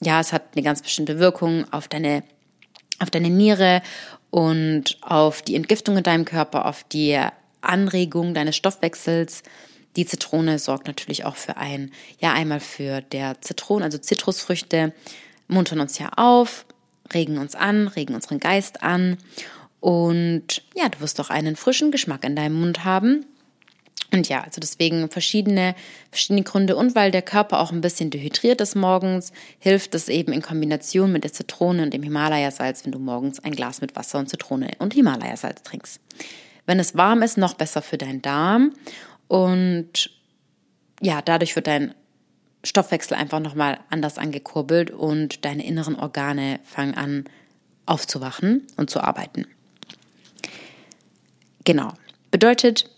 Ja, es hat eine ganz bestimmte Wirkung auf deine, auf deine Niere und auf die Entgiftung in deinem Körper, auf die Anregung deines Stoffwechsels. Die Zitrone sorgt natürlich auch für ein, ja, einmal für der Zitronen, also Zitrusfrüchte, muntern uns ja auf, regen uns an, regen unseren Geist an und ja, du wirst auch einen frischen Geschmack in deinem Mund haben. Und ja, also deswegen verschiedene, verschiedene Gründe und weil der Körper auch ein bisschen dehydriert ist morgens, hilft es eben in Kombination mit der Zitrone und dem Himalaya-Salz, wenn du morgens ein Glas mit Wasser und Zitrone und Himalaya-Salz trinkst. Wenn es warm ist, noch besser für deinen Darm und ja, dadurch wird dein Stoffwechsel einfach nochmal anders angekurbelt und deine inneren Organe fangen an aufzuwachen und zu arbeiten. Genau. Bedeutet,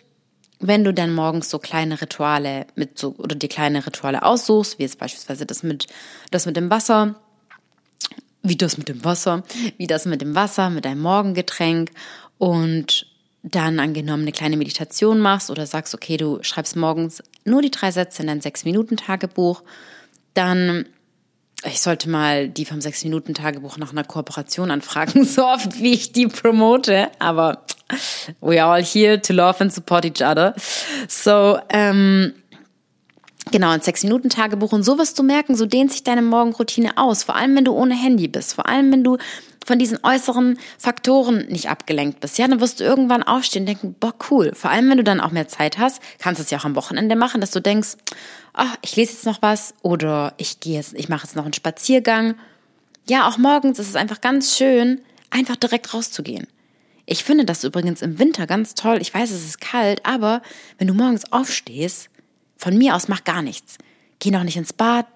wenn du dann morgens so kleine Rituale mit so oder die kleine Rituale aussuchst, wie jetzt beispielsweise das mit das mit dem Wasser, wie das mit dem Wasser, wie das mit dem Wasser, mit deinem Morgengetränk und dann angenommen eine kleine Meditation machst oder sagst, okay, du schreibst morgens nur die drei Sätze in dein Sechs-Minuten-Tagebuch, dann ich sollte mal die vom Sechs-Minuten-Tagebuch nach einer Kooperation anfragen, so oft wie ich die promote, aber we are all here to love and support each other. So, ähm, Genau, ein Sechs-Minuten-Tagebuch. Und so wirst du merken, so dehnt sich deine Morgenroutine aus. Vor allem, wenn du ohne Handy bist. Vor allem, wenn du von diesen äußeren Faktoren nicht abgelenkt bist, ja, dann wirst du irgendwann aufstehen und denken, boah, cool. Vor allem, wenn du dann auch mehr Zeit hast, kannst du es ja auch am Wochenende machen, dass du denkst, ach, ich lese jetzt noch was oder ich gehe jetzt, ich mache jetzt noch einen Spaziergang. Ja, auch morgens ist es einfach ganz schön, einfach direkt rauszugehen. Ich finde das übrigens im Winter ganz toll. Ich weiß, es ist kalt, aber wenn du morgens aufstehst, von mir aus mach gar nichts. Geh noch nicht ins Bad,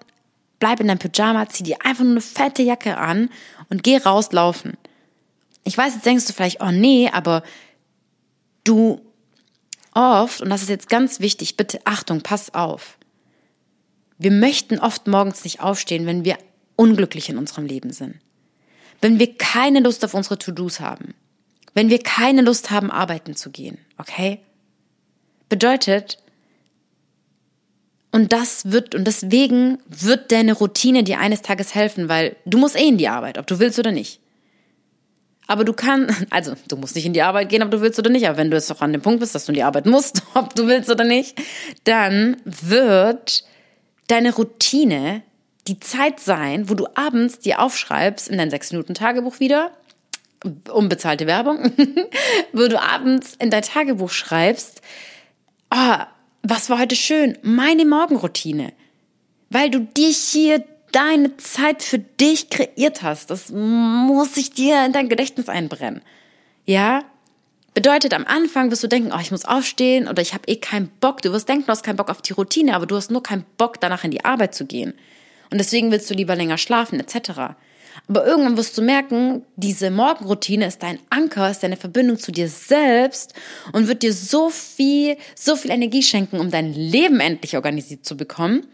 bleib in deinem Pyjama, zieh dir einfach nur eine fette Jacke an und geh rauslaufen. Ich weiß, jetzt denkst du vielleicht, oh nee, aber du oft, und das ist jetzt ganz wichtig, bitte Achtung, pass auf. Wir möchten oft morgens nicht aufstehen, wenn wir unglücklich in unserem Leben sind. Wenn wir keine Lust auf unsere To-Dos haben. Wenn wir keine Lust haben, arbeiten zu gehen. Okay? Bedeutet, und das wird, und deswegen wird deine Routine dir eines Tages helfen, weil du musst eh in die Arbeit, ob du willst oder nicht. Aber du kannst, also du musst nicht in die Arbeit gehen, ob du willst oder nicht. Aber wenn du jetzt doch an dem Punkt bist, dass du in die Arbeit musst, ob du willst oder nicht, dann wird deine Routine die Zeit sein, wo du abends dir aufschreibst in dein sechs Minuten Tagebuch wieder, unbezahlte Werbung, wo du abends in dein Tagebuch schreibst, oh, was war heute schön, meine Morgenroutine, weil du dich hier deine Zeit für dich kreiert hast. Das muss sich dir in dein Gedächtnis einbrennen. Ja? Bedeutet, am Anfang wirst du denken, oh, ich muss aufstehen oder ich habe eh keinen Bock. Du wirst denken, du hast keinen Bock auf die Routine, aber du hast nur keinen Bock, danach in die Arbeit zu gehen. Und deswegen willst du lieber länger schlafen, etc. Aber irgendwann wirst du merken, diese Morgenroutine ist dein Anker, ist deine Verbindung zu dir selbst und wird dir so viel, so viel Energie schenken, um dein Leben endlich organisiert zu bekommen,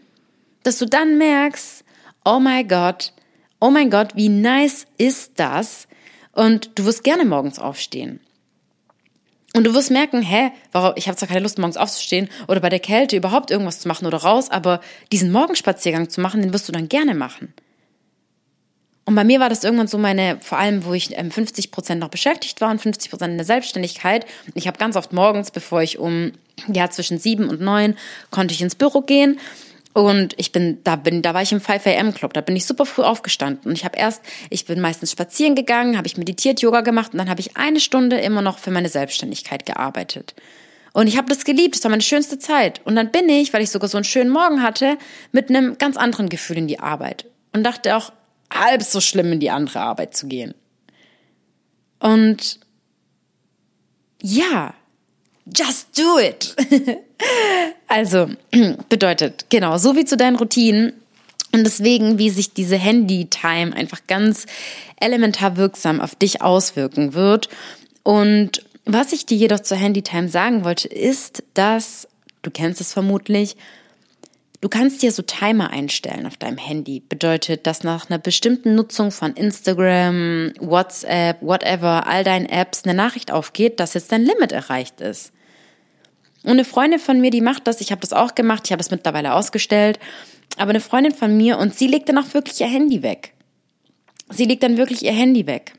dass du dann merkst, oh mein Gott, oh mein Gott, wie nice ist das? Und du wirst gerne morgens aufstehen. Und du wirst merken, hä, warum, ich habe zwar keine Lust, morgens aufzustehen oder bei der Kälte überhaupt irgendwas zu machen oder raus, aber diesen Morgenspaziergang zu machen, den wirst du dann gerne machen. Und bei mir war das irgendwann so meine, vor allem, wo ich 50 ähm, Prozent noch beschäftigt war und 50 Prozent in der Selbstständigkeit. Ich habe ganz oft morgens, bevor ich um, ja, zwischen sieben und neun, konnte ich ins Büro gehen und ich bin, da bin, da war ich im 5 AM Club, da bin ich super früh aufgestanden. Und ich habe erst, ich bin meistens spazieren gegangen, habe ich meditiert, Yoga gemacht und dann habe ich eine Stunde immer noch für meine Selbstständigkeit gearbeitet. Und ich habe das geliebt, das war meine schönste Zeit. Und dann bin ich, weil ich sogar so einen schönen Morgen hatte, mit einem ganz anderen Gefühl in die Arbeit. Und dachte auch, halb so schlimm in die andere Arbeit zu gehen. Und ja, just do it. Also, bedeutet, genau, so wie zu deinen Routinen. Und deswegen, wie sich diese Handy-Time einfach ganz elementar wirksam auf dich auswirken wird. Und was ich dir jedoch zur Handy-Time sagen wollte, ist, dass, du kennst es vermutlich, Du kannst dir so Timer einstellen auf deinem Handy. Bedeutet, dass nach einer bestimmten Nutzung von Instagram, WhatsApp, whatever, all deinen Apps eine Nachricht aufgeht, dass jetzt dein Limit erreicht ist. Und eine Freundin von mir, die macht das, ich habe das auch gemacht, ich habe das mittlerweile ausgestellt, aber eine Freundin von mir und sie legt dann auch wirklich ihr Handy weg. Sie legt dann wirklich ihr Handy weg.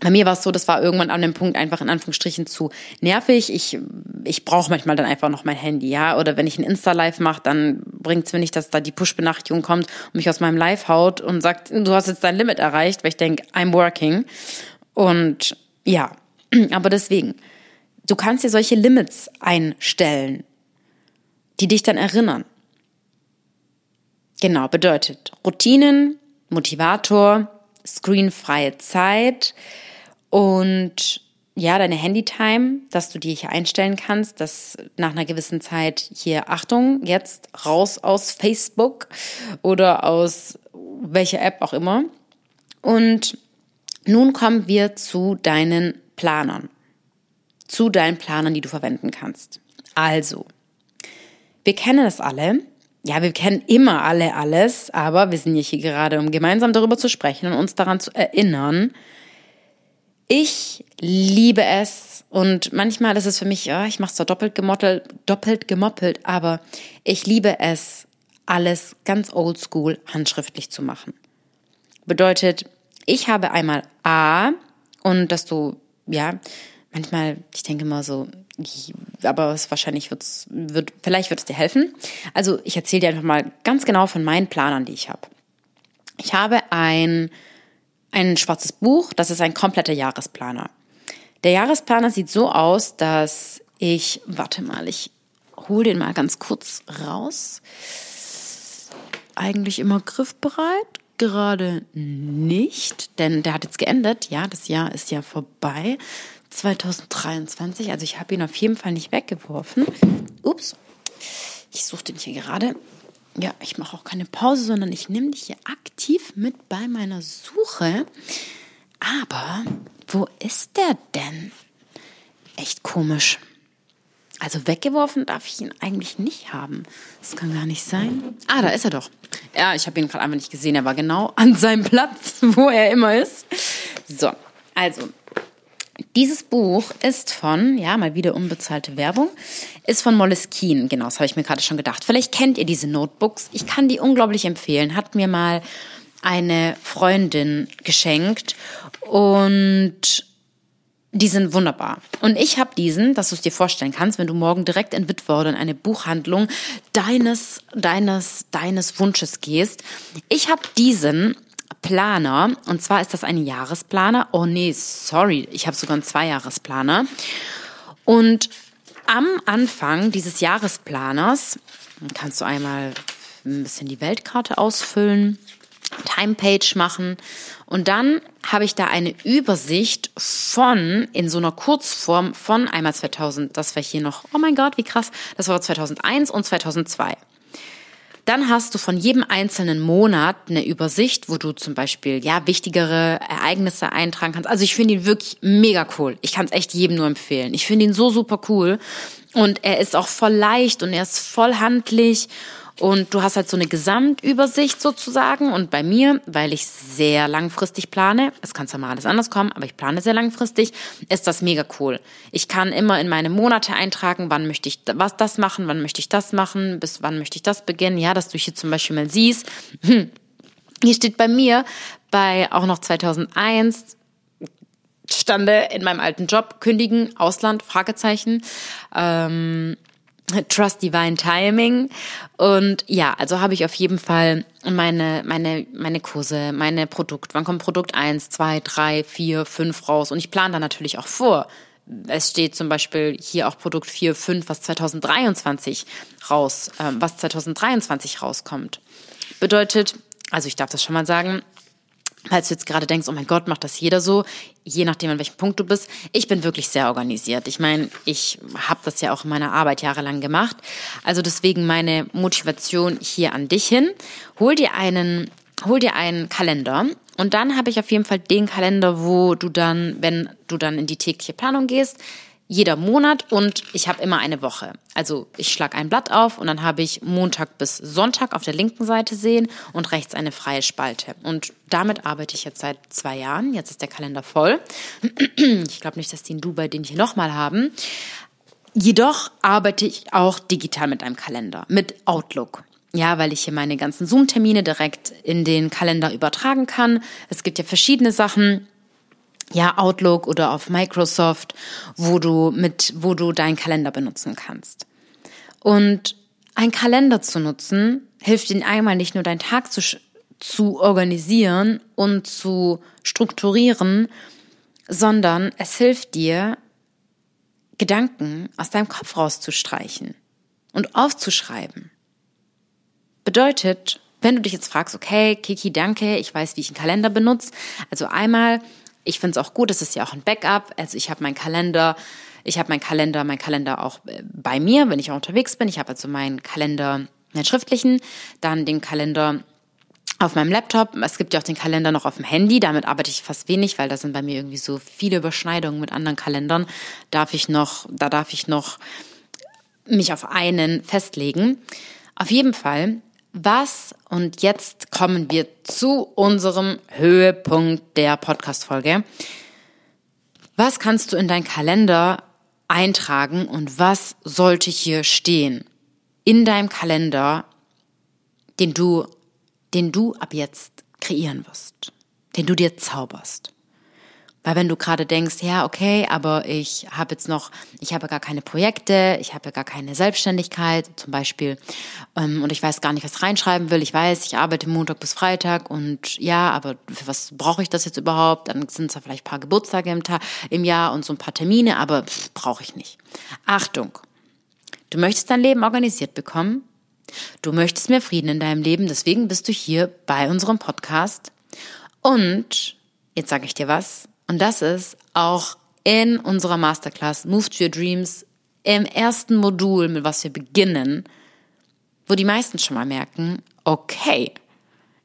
Bei mir war es so, das war irgendwann an dem Punkt einfach in Anführungsstrichen zu nervig. Ich, ich brauche manchmal dann einfach noch mein Handy, ja. Oder wenn ich ein Insta-Live mache, dann bringt es mir nicht, dass da die Push-Benachrichtigung kommt und mich aus meinem Live haut und sagt, du hast jetzt dein Limit erreicht, weil ich denke, I'm working. Und ja, aber deswegen, Du kannst dir solche Limits einstellen, die dich dann erinnern. Genau, bedeutet Routinen, Motivator, screenfreie Zeit und ja, deine Handytime, dass du die hier einstellen kannst, dass nach einer gewissen Zeit hier Achtung, jetzt raus aus Facebook oder aus welcher App auch immer. Und nun kommen wir zu deinen Planern zu deinen Planern, die du verwenden kannst. Also, wir kennen das alle. Ja, wir kennen immer alle alles, aber wir sind hier gerade, um gemeinsam darüber zu sprechen und uns daran zu erinnern. Ich liebe es und manchmal ist es für mich, ja, ich mache es zwar doppelt gemoppelt, doppelt gemoppelt, aber ich liebe es, alles ganz oldschool handschriftlich zu machen. Bedeutet, ich habe einmal A und dass du, ja, manchmal, ich denke mal so, aber es wahrscheinlich wird's, wird, vielleicht wird es dir helfen. Also ich erzähle dir einfach mal ganz genau von meinen Planern, die ich habe. Ich habe ein, ein schwarzes Buch, das ist ein kompletter Jahresplaner. Der Jahresplaner sieht so aus, dass ich, warte mal, ich hole den mal ganz kurz raus. Eigentlich immer griffbereit, gerade nicht, denn der hat jetzt geendet. Ja, das Jahr ist ja vorbei. 2023. Also ich habe ihn auf jeden Fall nicht weggeworfen. Ups, ich suche den hier gerade. Ja, ich mache auch keine Pause, sondern ich nehme dich hier aktiv mit bei meiner Suche. Aber wo ist der denn? Echt komisch. Also weggeworfen darf ich ihn eigentlich nicht haben. Das kann gar nicht sein. Ah, da ist er doch. Ja, ich habe ihn gerade einfach nicht gesehen. Er war genau an seinem Platz, wo er immer ist. So, also dieses Buch ist von, ja, mal wieder unbezahlte Werbung, ist von Moleskine. Genau, das habe ich mir gerade schon gedacht. Vielleicht kennt ihr diese Notebooks. Ich kann die unglaublich empfehlen. Hat mir mal eine Freundin geschenkt und die sind wunderbar. Und ich habe diesen, dass du es dir vorstellen kannst, wenn du morgen direkt in Witwer oder in eine Buchhandlung deines, deines, deines Wunsches gehst. Ich habe diesen Planer und zwar ist das ein Jahresplaner. Oh nee, sorry, ich habe sogar einen Zweijahresplaner. Und am Anfang dieses Jahresplaners kannst du einmal ein bisschen die Weltkarte ausfüllen, Timepage machen und dann habe ich da eine Übersicht von, in so einer Kurzform von einmal 2000, das war hier noch, oh mein Gott, wie krass, das war 2001 und 2002. Dann hast du von jedem einzelnen Monat eine Übersicht, wo du zum Beispiel ja wichtigere Ereignisse eintragen kannst. Also ich finde ihn wirklich mega cool. Ich kann es echt jedem nur empfehlen. Ich finde ihn so super cool und er ist auch voll leicht und er ist voll handlich und du hast halt so eine Gesamtübersicht sozusagen. Und bei mir, weil ich sehr langfristig plane, es kann zwar mal alles anders kommen, aber ich plane sehr langfristig, ist das mega cool. Ich kann immer in meine Monate eintragen, wann möchte ich was das machen, wann möchte ich das machen, bis wann möchte ich das beginnen. Ja, dass du hier zum Beispiel mal siehst, hm, hier steht bei mir bei auch noch 2001 stande in meinem alten Job kündigen, Ausland, Fragezeichen. Ähm, Trust Divine Timing. Und ja, also habe ich auf jeden Fall meine, meine, meine Kurse, meine Produkt. Wann kommt Produkt eins, zwei, drei, vier, fünf raus? Und ich plane da natürlich auch vor. Es steht zum Beispiel hier auch Produkt 4, 5, was 2023 raus, äh, was 2023 rauskommt. Bedeutet, also ich darf das schon mal sagen, falls du jetzt gerade denkst, oh mein Gott, macht das jeder so, je nachdem, an welchem Punkt du bist. Ich bin wirklich sehr organisiert. Ich meine, ich habe das ja auch in meiner Arbeit jahrelang gemacht. Also deswegen meine Motivation hier an dich hin. Hol dir einen, hol dir einen Kalender und dann habe ich auf jeden Fall den Kalender, wo du dann, wenn du dann in die tägliche Planung gehst, jeder Monat und ich habe immer eine Woche. Also ich schlage ein Blatt auf und dann habe ich Montag bis Sonntag auf der linken Seite sehen und rechts eine freie Spalte. Und damit arbeite ich jetzt seit zwei Jahren. Jetzt ist der Kalender voll. Ich glaube nicht, dass die in Dubai den hier nochmal haben. Jedoch arbeite ich auch digital mit einem Kalender, mit Outlook. Ja, weil ich hier meine ganzen Zoom-Termine direkt in den Kalender übertragen kann. Es gibt ja verschiedene Sachen ja, Outlook oder auf Microsoft, wo du mit, wo du deinen Kalender benutzen kannst. Und ein Kalender zu nutzen, hilft dir einmal nicht nur deinen Tag zu, zu organisieren und zu strukturieren, sondern es hilft dir, Gedanken aus deinem Kopf rauszustreichen und aufzuschreiben. Bedeutet, wenn du dich jetzt fragst, okay, Kiki, danke, ich weiß, wie ich einen Kalender benutze. Also einmal ich finde es auch gut, es ist ja auch ein Backup. Also ich habe meinen Kalender, ich habe meinen Kalender, mein Kalender auch äh, bei mir, wenn ich auch unterwegs bin. Ich habe also meinen Kalender, meinen schriftlichen, dann den Kalender auf meinem Laptop. Es gibt ja auch den Kalender noch auf dem Handy. Damit arbeite ich fast wenig, weil da sind bei mir irgendwie so viele Überschneidungen mit anderen Kalendern. Darf ich noch, da darf ich noch mich auf einen festlegen. Auf jeden Fall was, und jetzt kommen wir zu unserem Höhepunkt der Podcast-Folge. Was kannst du in deinen Kalender eintragen und was sollte hier stehen in deinem Kalender, den du, den du ab jetzt kreieren wirst, den du dir zauberst? Weil wenn du gerade denkst, ja, okay, aber ich habe jetzt noch, ich habe gar keine Projekte, ich habe gar keine Selbstständigkeit zum Beispiel ähm, und ich weiß gar nicht, was reinschreiben will. Ich weiß, ich arbeite Montag bis Freitag und ja, aber für was brauche ich das jetzt überhaupt? Dann sind ja vielleicht ein paar Geburtstage im, Tag, im Jahr und so ein paar Termine, aber brauche ich nicht. Achtung, du möchtest dein Leben organisiert bekommen. Du möchtest mehr Frieden in deinem Leben, deswegen bist du hier bei unserem Podcast. Und jetzt sage ich dir was, und das ist auch in unserer Masterclass Move to Your Dreams im ersten Modul, mit was wir beginnen, wo die meisten schon mal merken, okay,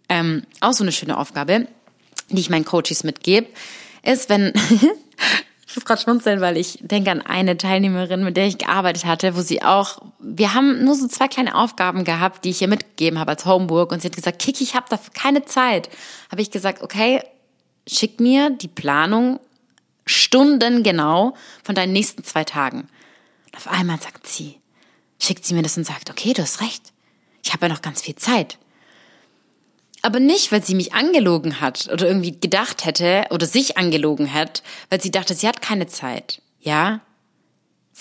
ähm, auch so eine schöne Aufgabe, die ich meinen Coaches mitgebe, ist, wenn, ich muss gerade schmunzeln, weil ich denke an eine Teilnehmerin, mit der ich gearbeitet hatte, wo sie auch, wir haben nur so zwei kleine Aufgaben gehabt, die ich ihr mitgegeben habe als Homework und sie hat gesagt, Kiki, ich habe dafür keine Zeit. Habe ich gesagt, okay, schick mir die Planung stundengenau von deinen nächsten zwei Tagen. Und auf einmal sagt sie, schickt sie mir das und sagt, okay, du hast recht. Ich habe ja noch ganz viel Zeit. Aber nicht, weil sie mich angelogen hat oder irgendwie gedacht hätte oder sich angelogen hat, weil sie dachte, sie hat keine Zeit. Ja?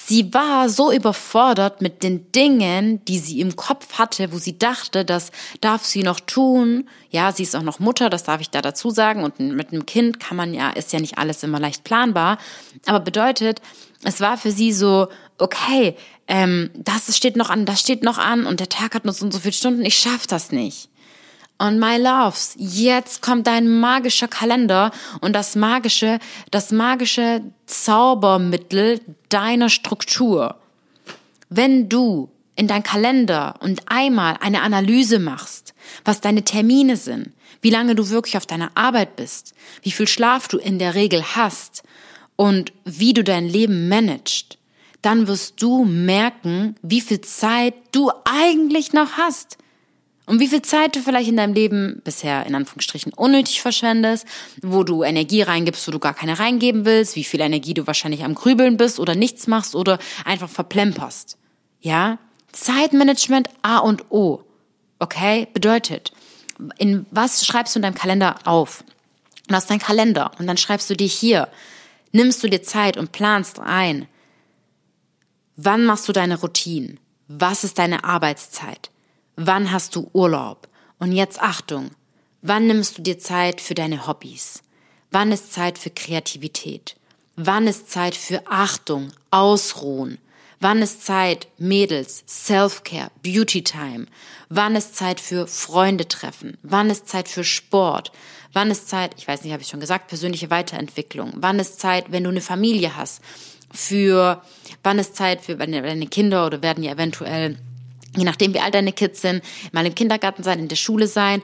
Sie war so überfordert mit den Dingen, die sie im Kopf hatte, wo sie dachte, das darf sie noch tun. Ja, sie ist auch noch Mutter, das darf ich da dazu sagen. Und mit einem Kind kann man ja, ist ja nicht alles immer leicht planbar. Aber bedeutet, es war für sie so, okay, ähm, das steht noch an, das steht noch an und der Tag hat nur so und so viele Stunden, ich schaff das nicht. Und my loves, jetzt kommt dein magischer Kalender und das magische, das magische Zaubermittel deiner Struktur. Wenn du in dein Kalender und einmal eine Analyse machst, was deine Termine sind, wie lange du wirklich auf deiner Arbeit bist, wie viel Schlaf du in der Regel hast und wie du dein Leben managst, dann wirst du merken, wie viel Zeit du eigentlich noch hast. Und wie viel Zeit du vielleicht in deinem Leben bisher in Anführungsstrichen unnötig verschwendest, wo du Energie reingibst, wo du gar keine reingeben willst, wie viel Energie du wahrscheinlich am Grübeln bist oder nichts machst oder einfach verplemperst. Ja? Zeitmanagement A und O. Okay? Bedeutet, in was schreibst du in deinem Kalender auf? Du hast deinen Kalender und dann schreibst du dir hier, nimmst du dir Zeit und planst ein. Wann machst du deine Routinen? Was ist deine Arbeitszeit? Wann hast du Urlaub? Und jetzt Achtung, wann nimmst du dir Zeit für deine Hobbys? Wann ist Zeit für Kreativität? Wann ist Zeit für Achtung, Ausruhen? Wann ist Zeit, Mädels, Self-Care, Beauty-Time? Wann ist Zeit für Freunde treffen? Wann ist Zeit für Sport? Wann ist Zeit, ich weiß nicht, habe ich schon gesagt, persönliche Weiterentwicklung? Wann ist Zeit, wenn du eine Familie hast? Für, wann ist Zeit für deine Kinder oder werden ja eventuell je nachdem, wie alt deine Kids sind, mal im Kindergarten sein, in der Schule sein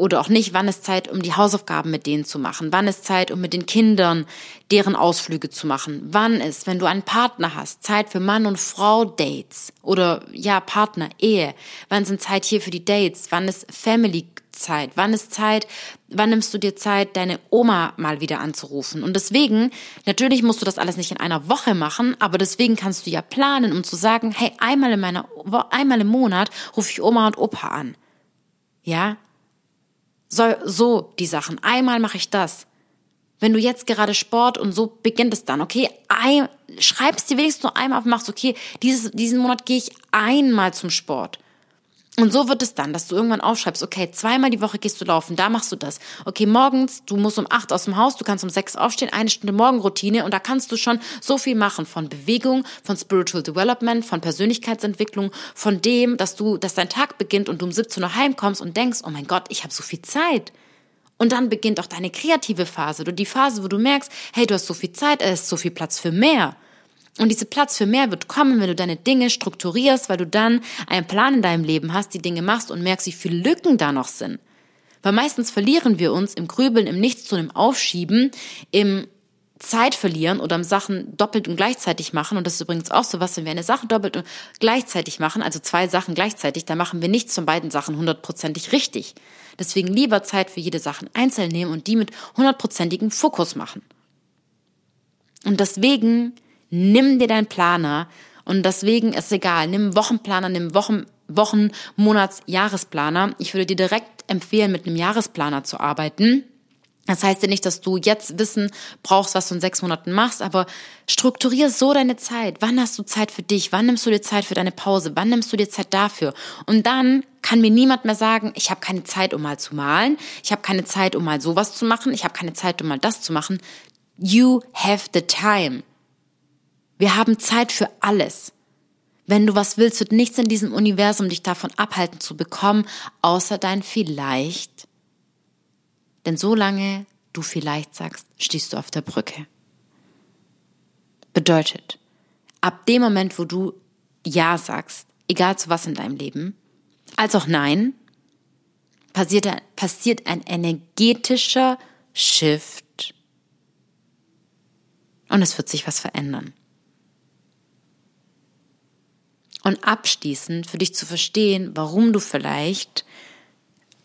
oder auch nicht, wann ist Zeit, um die Hausaufgaben mit denen zu machen, wann ist Zeit, um mit den Kindern deren Ausflüge zu machen, wann ist, wenn du einen Partner hast, Zeit für Mann und Frau Dates oder ja, Partner, Ehe, wann sind Zeit hier für die Dates, wann ist Family Zeit? Wann ist Zeit? Wann nimmst du dir Zeit, deine Oma mal wieder anzurufen? Und deswegen, natürlich musst du das alles nicht in einer Woche machen, aber deswegen kannst du ja planen, um zu sagen, hey, einmal in meiner, einmal im Monat rufe ich Oma und Opa an. Ja? So, so die Sachen. Einmal mache ich das. Wenn du jetzt gerade Sport und so beginnt es dann, okay, ein, schreibst dir wenigstens nur einmal auf, machst, okay, dieses, diesen Monat gehe ich einmal zum Sport. Und so wird es dann, dass du irgendwann aufschreibst, okay, zweimal die Woche gehst du laufen, da machst du das. Okay, morgens, du musst um acht aus dem Haus, du kannst um sechs aufstehen, eine Stunde Morgenroutine und da kannst du schon so viel machen von Bewegung, von Spiritual Development, von Persönlichkeitsentwicklung, von dem, dass du, dass dein Tag beginnt und du um 17 Uhr heimkommst und denkst, oh mein Gott, ich habe so viel Zeit. Und dann beginnt auch deine kreative Phase, die Phase, wo du merkst, hey, du hast so viel Zeit, es ist so viel Platz für mehr. Und dieser Platz für mehr wird kommen, wenn du deine Dinge strukturierst, weil du dann einen Plan in deinem Leben hast, die Dinge machst und merkst, wie viele Lücken da noch sind. Weil meistens verlieren wir uns im Grübeln, im Nichtstun, im Aufschieben, im Zeit verlieren oder im Sachen doppelt und gleichzeitig machen. Und das ist übrigens auch so was, wenn wir eine Sache doppelt und gleichzeitig machen, also zwei Sachen gleichzeitig, dann machen wir nichts von beiden Sachen hundertprozentig richtig. Deswegen lieber Zeit für jede Sache einzeln nehmen und die mit hundertprozentigem Fokus machen. Und deswegen nimm dir deinen Planer und deswegen ist egal, nimm Wochenplaner, nimm Wochen, Wochen, Monats, Jahresplaner. Ich würde dir direkt empfehlen, mit einem Jahresplaner zu arbeiten. Das heißt ja nicht, dass du jetzt Wissen brauchst, was du in sechs Monaten machst, aber strukturier so deine Zeit. Wann hast du Zeit für dich? Wann nimmst du dir Zeit für deine Pause? Wann nimmst du dir Zeit dafür? Und dann kann mir niemand mehr sagen, ich habe keine Zeit, um mal zu malen. Ich habe keine Zeit, um mal sowas zu machen. Ich habe keine Zeit, um mal das zu machen. You have the time. Wir haben Zeit für alles. Wenn du was willst, wird nichts in diesem Universum dich davon abhalten zu bekommen, außer dein vielleicht. Denn solange du vielleicht sagst, stehst du auf der Brücke. Bedeutet, ab dem Moment, wo du Ja sagst, egal zu was in deinem Leben, als auch Nein, passiert, passiert ein energetischer Shift und es wird sich was verändern. Und abschließend für dich zu verstehen, warum du vielleicht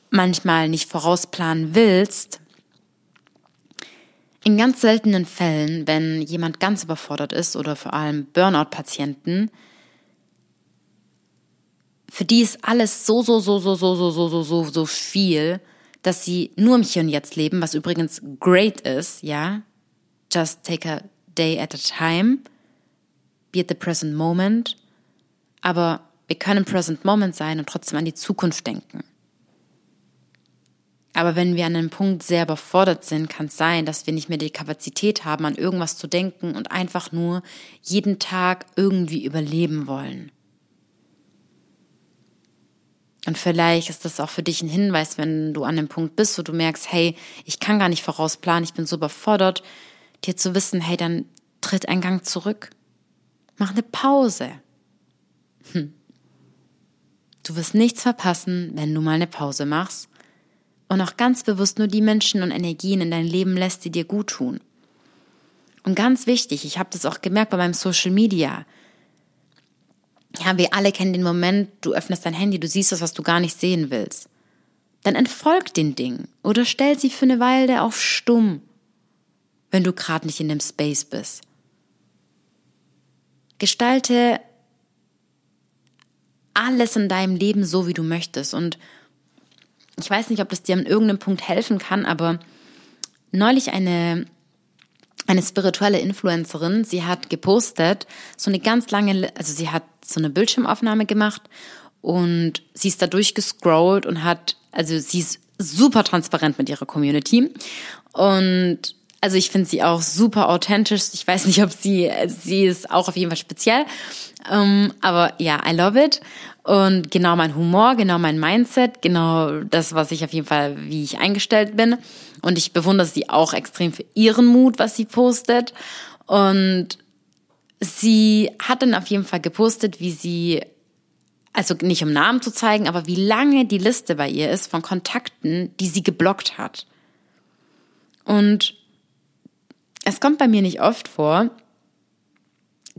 manchmal nicht vorausplanen willst, in ganz seltenen Fällen, wenn jemand ganz überfordert ist oder vor allem Burnout-Patienten, für die ist alles so, so, so, so, so, so, so, so, so, so viel, dass sie nur im Hier und Jetzt leben, was übrigens great ist, ja. Just take a day at a time. Be at the present moment. Aber wir können im present moment sein und trotzdem an die Zukunft denken. Aber wenn wir an einem Punkt sehr überfordert sind, kann es sein, dass wir nicht mehr die Kapazität haben, an irgendwas zu denken und einfach nur jeden Tag irgendwie überleben wollen. Und vielleicht ist das auch für dich ein Hinweis, wenn du an dem Punkt bist, wo du merkst, hey, ich kann gar nicht vorausplanen, ich bin so überfordert, dir zu wissen, hey, dann tritt ein Gang zurück. Mach eine Pause. Hm. Du wirst nichts verpassen, wenn du mal eine Pause machst und auch ganz bewusst nur die Menschen und Energien in dein Leben lässt, die dir gut tun. Und ganz wichtig, ich habe das auch gemerkt bei meinem Social Media ja, wir alle kennen den Moment, du öffnest dein Handy, du siehst das, was du gar nicht sehen willst. Dann entfolg den Dingen oder stell sie für eine Weile auf stumm, wenn du gerade nicht in dem Space bist. Gestalte alles in deinem Leben so, wie du möchtest. Und ich weiß nicht, ob das dir an irgendeinem Punkt helfen kann, aber neulich eine eine spirituelle Influencerin, sie hat gepostet, so eine ganz lange, also sie hat so eine Bildschirmaufnahme gemacht und sie ist da durchgescrollt und hat, also sie ist super transparent mit ihrer Community und also ich finde sie auch super authentisch. Ich weiß nicht, ob sie, sie ist auch auf jeden Fall speziell. Um, aber ja, I love it. Und genau mein Humor, genau mein Mindset, genau das, was ich auf jeden Fall, wie ich eingestellt bin. Und ich bewundere sie auch extrem für ihren Mut, was sie postet. Und sie hat dann auf jeden Fall gepostet, wie sie, also nicht um Namen zu zeigen, aber wie lange die Liste bei ihr ist von Kontakten, die sie geblockt hat. Und es kommt bei mir nicht oft vor,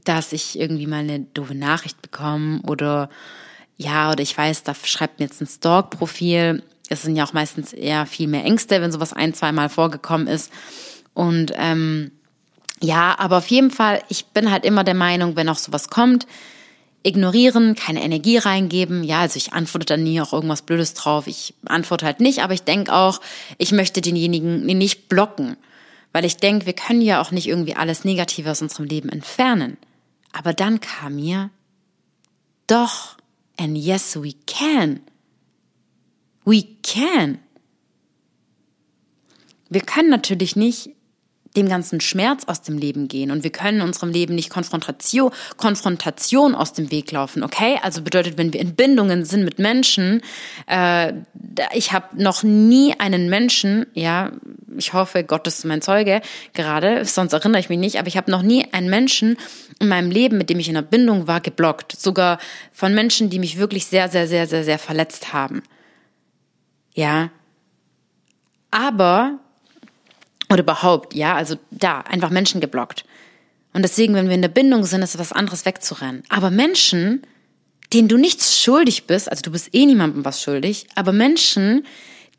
dass ich irgendwie mal eine doofe Nachricht bekomme oder ja, oder ich weiß, da schreibt mir jetzt ein Stalk-Profil es sind ja auch meistens eher viel mehr Ängste, wenn sowas ein, zweimal vorgekommen ist. Und ähm, ja, aber auf jeden Fall, ich bin halt immer der Meinung, wenn auch sowas kommt, ignorieren, keine Energie reingeben. Ja, also ich antworte dann nie auch irgendwas Blödes drauf. Ich antworte halt nicht, aber ich denke auch, ich möchte denjenigen nicht blocken. Weil ich denke, wir können ja auch nicht irgendwie alles Negative aus unserem Leben entfernen. Aber dann kam mir, doch, and yes, we can. We can. Wir können natürlich nicht dem ganzen Schmerz aus dem Leben gehen und wir können in unserem Leben nicht Konfrontation, Konfrontation aus dem Weg laufen, okay? Also bedeutet, wenn wir in Bindungen sind mit Menschen, äh, ich habe noch nie einen Menschen, ja, ich hoffe, Gott ist mein Zeuge gerade, sonst erinnere ich mich nicht, aber ich habe noch nie einen Menschen in meinem Leben, mit dem ich in einer Bindung war, geblockt. Sogar von Menschen, die mich wirklich sehr, sehr, sehr, sehr, sehr verletzt haben. Ja. Aber, oder überhaupt, ja, also da, einfach Menschen geblockt. Und deswegen, wenn wir in der Bindung sind, ist was anderes wegzurennen. Aber Menschen, denen du nichts schuldig bist, also du bist eh niemandem was schuldig, aber Menschen,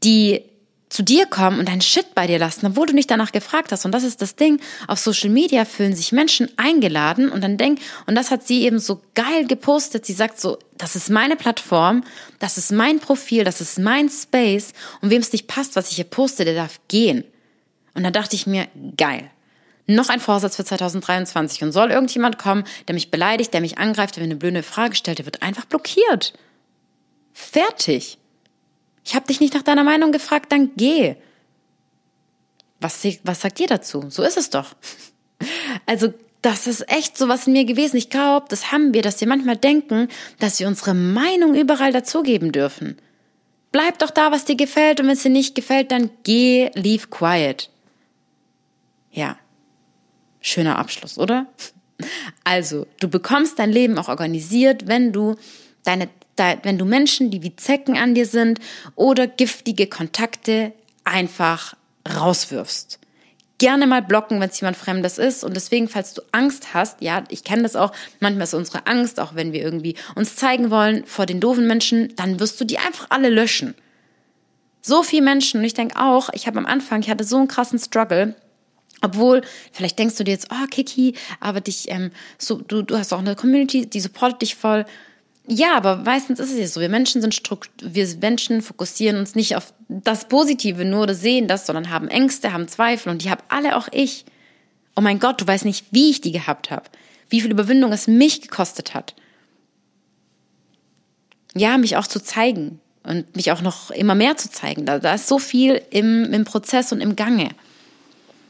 die zu dir kommen und deinen Shit bei dir lassen, obwohl du nicht danach gefragt hast. Und das ist das Ding. Auf Social Media fühlen sich Menschen eingeladen und dann denk, und das hat sie eben so geil gepostet. Sie sagt so, das ist meine Plattform, das ist mein Profil, das ist mein Space. Und wem es nicht passt, was ich hier poste, der darf gehen. Und da dachte ich mir, geil. Noch ein Vorsatz für 2023. Und soll irgendjemand kommen, der mich beleidigt, der mich angreift, der mir eine blöde Frage stellt, der wird einfach blockiert. Fertig. Ich habe dich nicht nach deiner Meinung gefragt, dann geh. Was, was sagt ihr dazu? So ist es doch. Also, das ist echt so was in mir gewesen. Ich glaube, das haben wir, dass wir manchmal denken, dass wir unsere Meinung überall dazugeben dürfen. Bleib doch da, was dir gefällt, und wenn es dir nicht gefällt, dann geh, leave quiet. Ja. Schöner Abschluss, oder? Also, du bekommst dein Leben auch organisiert, wenn du deine wenn du Menschen, die wie Zecken an dir sind oder giftige Kontakte einfach rauswirfst. Gerne mal blocken, wenn es jemand Fremdes ist. Und deswegen, falls du Angst hast, ja, ich kenne das auch, manchmal ist unsere Angst, auch wenn wir irgendwie uns zeigen wollen vor den doofen Menschen, dann wirst du die einfach alle löschen. So viele Menschen, und ich denke auch, ich habe am Anfang, ich hatte so einen krassen Struggle, obwohl, vielleicht denkst du dir jetzt, oh Kiki, aber dich, ähm, so, du, du hast auch eine Community, die supportet dich voll ja, aber meistens ist es ja so. Wir Menschen sind strukt wir Menschen fokussieren uns nicht auf das Positive nur oder sehen das, sondern haben Ängste, haben Zweifel und die habe alle auch ich. Oh mein Gott, du weißt nicht, wie ich die gehabt habe, wie viel Überwindung es mich gekostet hat. Ja, mich auch zu zeigen und mich auch noch immer mehr zu zeigen. Da, da ist so viel im, im Prozess und im Gange.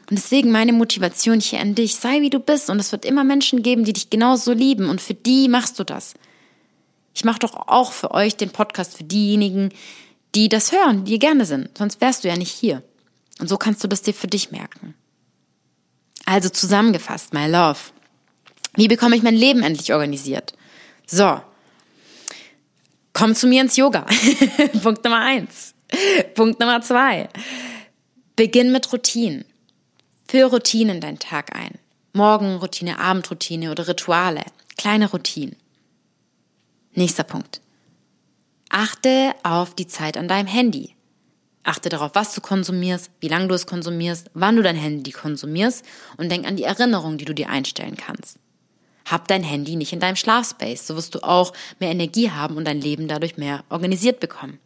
Und deswegen meine Motivation hier an dich, sei wie du bist und es wird immer Menschen geben, die dich genauso lieben und für die machst du das. Ich mache doch auch für euch den Podcast für diejenigen, die das hören, die gerne sind. Sonst wärst du ja nicht hier. Und so kannst du das dir für dich merken. Also zusammengefasst, my love. Wie bekomme ich mein Leben endlich organisiert? So. Komm zu mir ins Yoga. Punkt Nummer eins. Punkt Nummer zwei. Beginn mit Routinen. Führe Routinen in deinen Tag ein. Morgenroutine, Abendroutine oder Rituale. Kleine Routinen. Nächster Punkt. Achte auf die Zeit an deinem Handy. Achte darauf, was du konsumierst, wie lange du es konsumierst, wann du dein Handy konsumierst und denk an die Erinnerung, die du dir einstellen kannst. Hab dein Handy nicht in deinem Schlafspace, so wirst du auch mehr Energie haben und dein Leben dadurch mehr organisiert bekommen.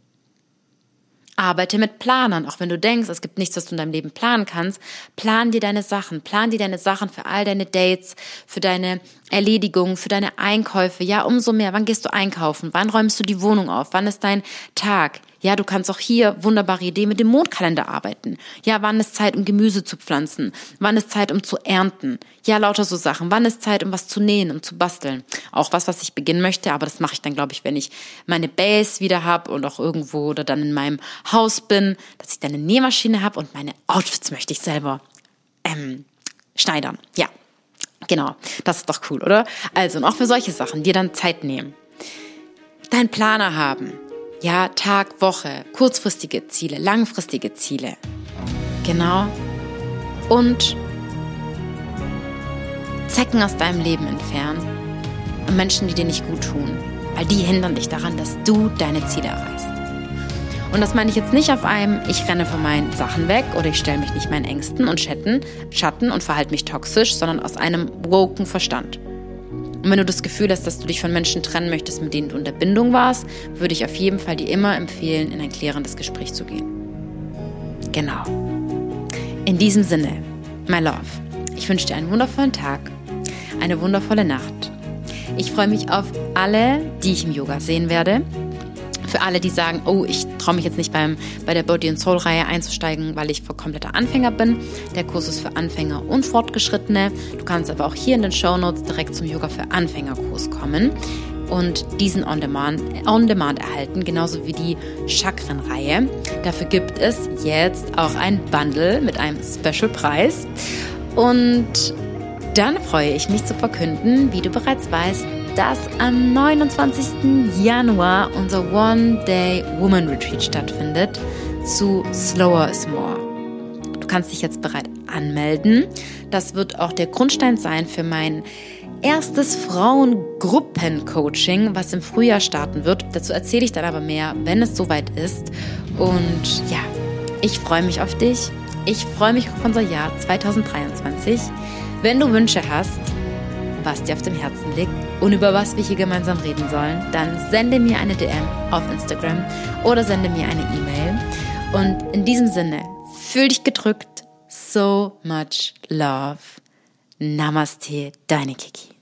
Arbeite mit Planern, auch wenn du denkst, es gibt nichts, was du in deinem Leben planen kannst. Plan dir deine Sachen, plan dir deine Sachen für all deine Dates, für deine Erledigungen, für deine Einkäufe. Ja, umso mehr. Wann gehst du einkaufen? Wann räumst du die Wohnung auf? Wann ist dein Tag? Ja, du kannst auch hier wunderbare Idee mit dem Mondkalender arbeiten. Ja, wann ist Zeit, um Gemüse zu pflanzen? Wann ist Zeit, um zu ernten? Ja, lauter so Sachen. Wann ist Zeit, um was zu nähen, um zu basteln? Auch was, was ich beginnen möchte, aber das mache ich dann, glaube ich, wenn ich meine Base wieder habe und auch irgendwo oder dann in meinem Haus bin, dass ich dann eine Nähmaschine habe und meine Outfits möchte ich selber ähm, schneidern. Ja, genau. Das ist doch cool, oder? Also, und auch für solche Sachen, dir dann Zeit nehmen. Deinen Planer haben. Ja, Tag, Woche, kurzfristige Ziele, langfristige Ziele. Genau. Und Zecken aus deinem Leben entfernen und Menschen, die dir nicht gut tun, weil die hindern dich daran, dass du deine Ziele erreichst. Und das meine ich jetzt nicht auf einem, ich renne von meinen Sachen weg oder ich stelle mich nicht meinen Ängsten und Schatten, Schatten und verhalte mich toxisch, sondern aus einem woken Verstand. Und wenn du das Gefühl hast, dass du dich von Menschen trennen möchtest, mit denen du in der Bindung warst, würde ich auf jeden Fall dir immer empfehlen, in ein klärendes Gespräch zu gehen. Genau. In diesem Sinne, my love, ich wünsche dir einen wundervollen Tag, eine wundervolle Nacht. Ich freue mich auf alle, die ich im Yoga sehen werde für alle, die sagen, oh, ich traue mich jetzt nicht beim, bei der Body and Soul Reihe einzusteigen, weil ich kompletter Anfänger bin. Der Kurs ist für Anfänger und Fortgeschrittene. Du kannst aber auch hier in den Show Notes direkt zum Yoga für Anfängerkurs kommen und diesen on demand, on demand erhalten, genauso wie die Chakrenreihe. Dafür gibt es jetzt auch ein Bundle mit einem Special-Preis. Und dann freue ich mich zu verkünden, wie du bereits weißt, dass am 29. Januar unser One-Day Woman Retreat stattfindet zu Slower is More. Du kannst dich jetzt bereit anmelden. Das wird auch der Grundstein sein für mein erstes Frauengruppencoaching, was im Frühjahr starten wird. Dazu erzähle ich dann aber mehr, wenn es soweit ist. Und ja, ich freue mich auf dich. Ich freue mich auf unser Jahr 2023. Wenn du Wünsche hast, was dir auf dem Herzen liegt und über was wir hier gemeinsam reden sollen, dann sende mir eine DM auf Instagram oder sende mir eine E-Mail. Und in diesem Sinne, fühl dich gedrückt. So much love. Namaste, deine Kiki.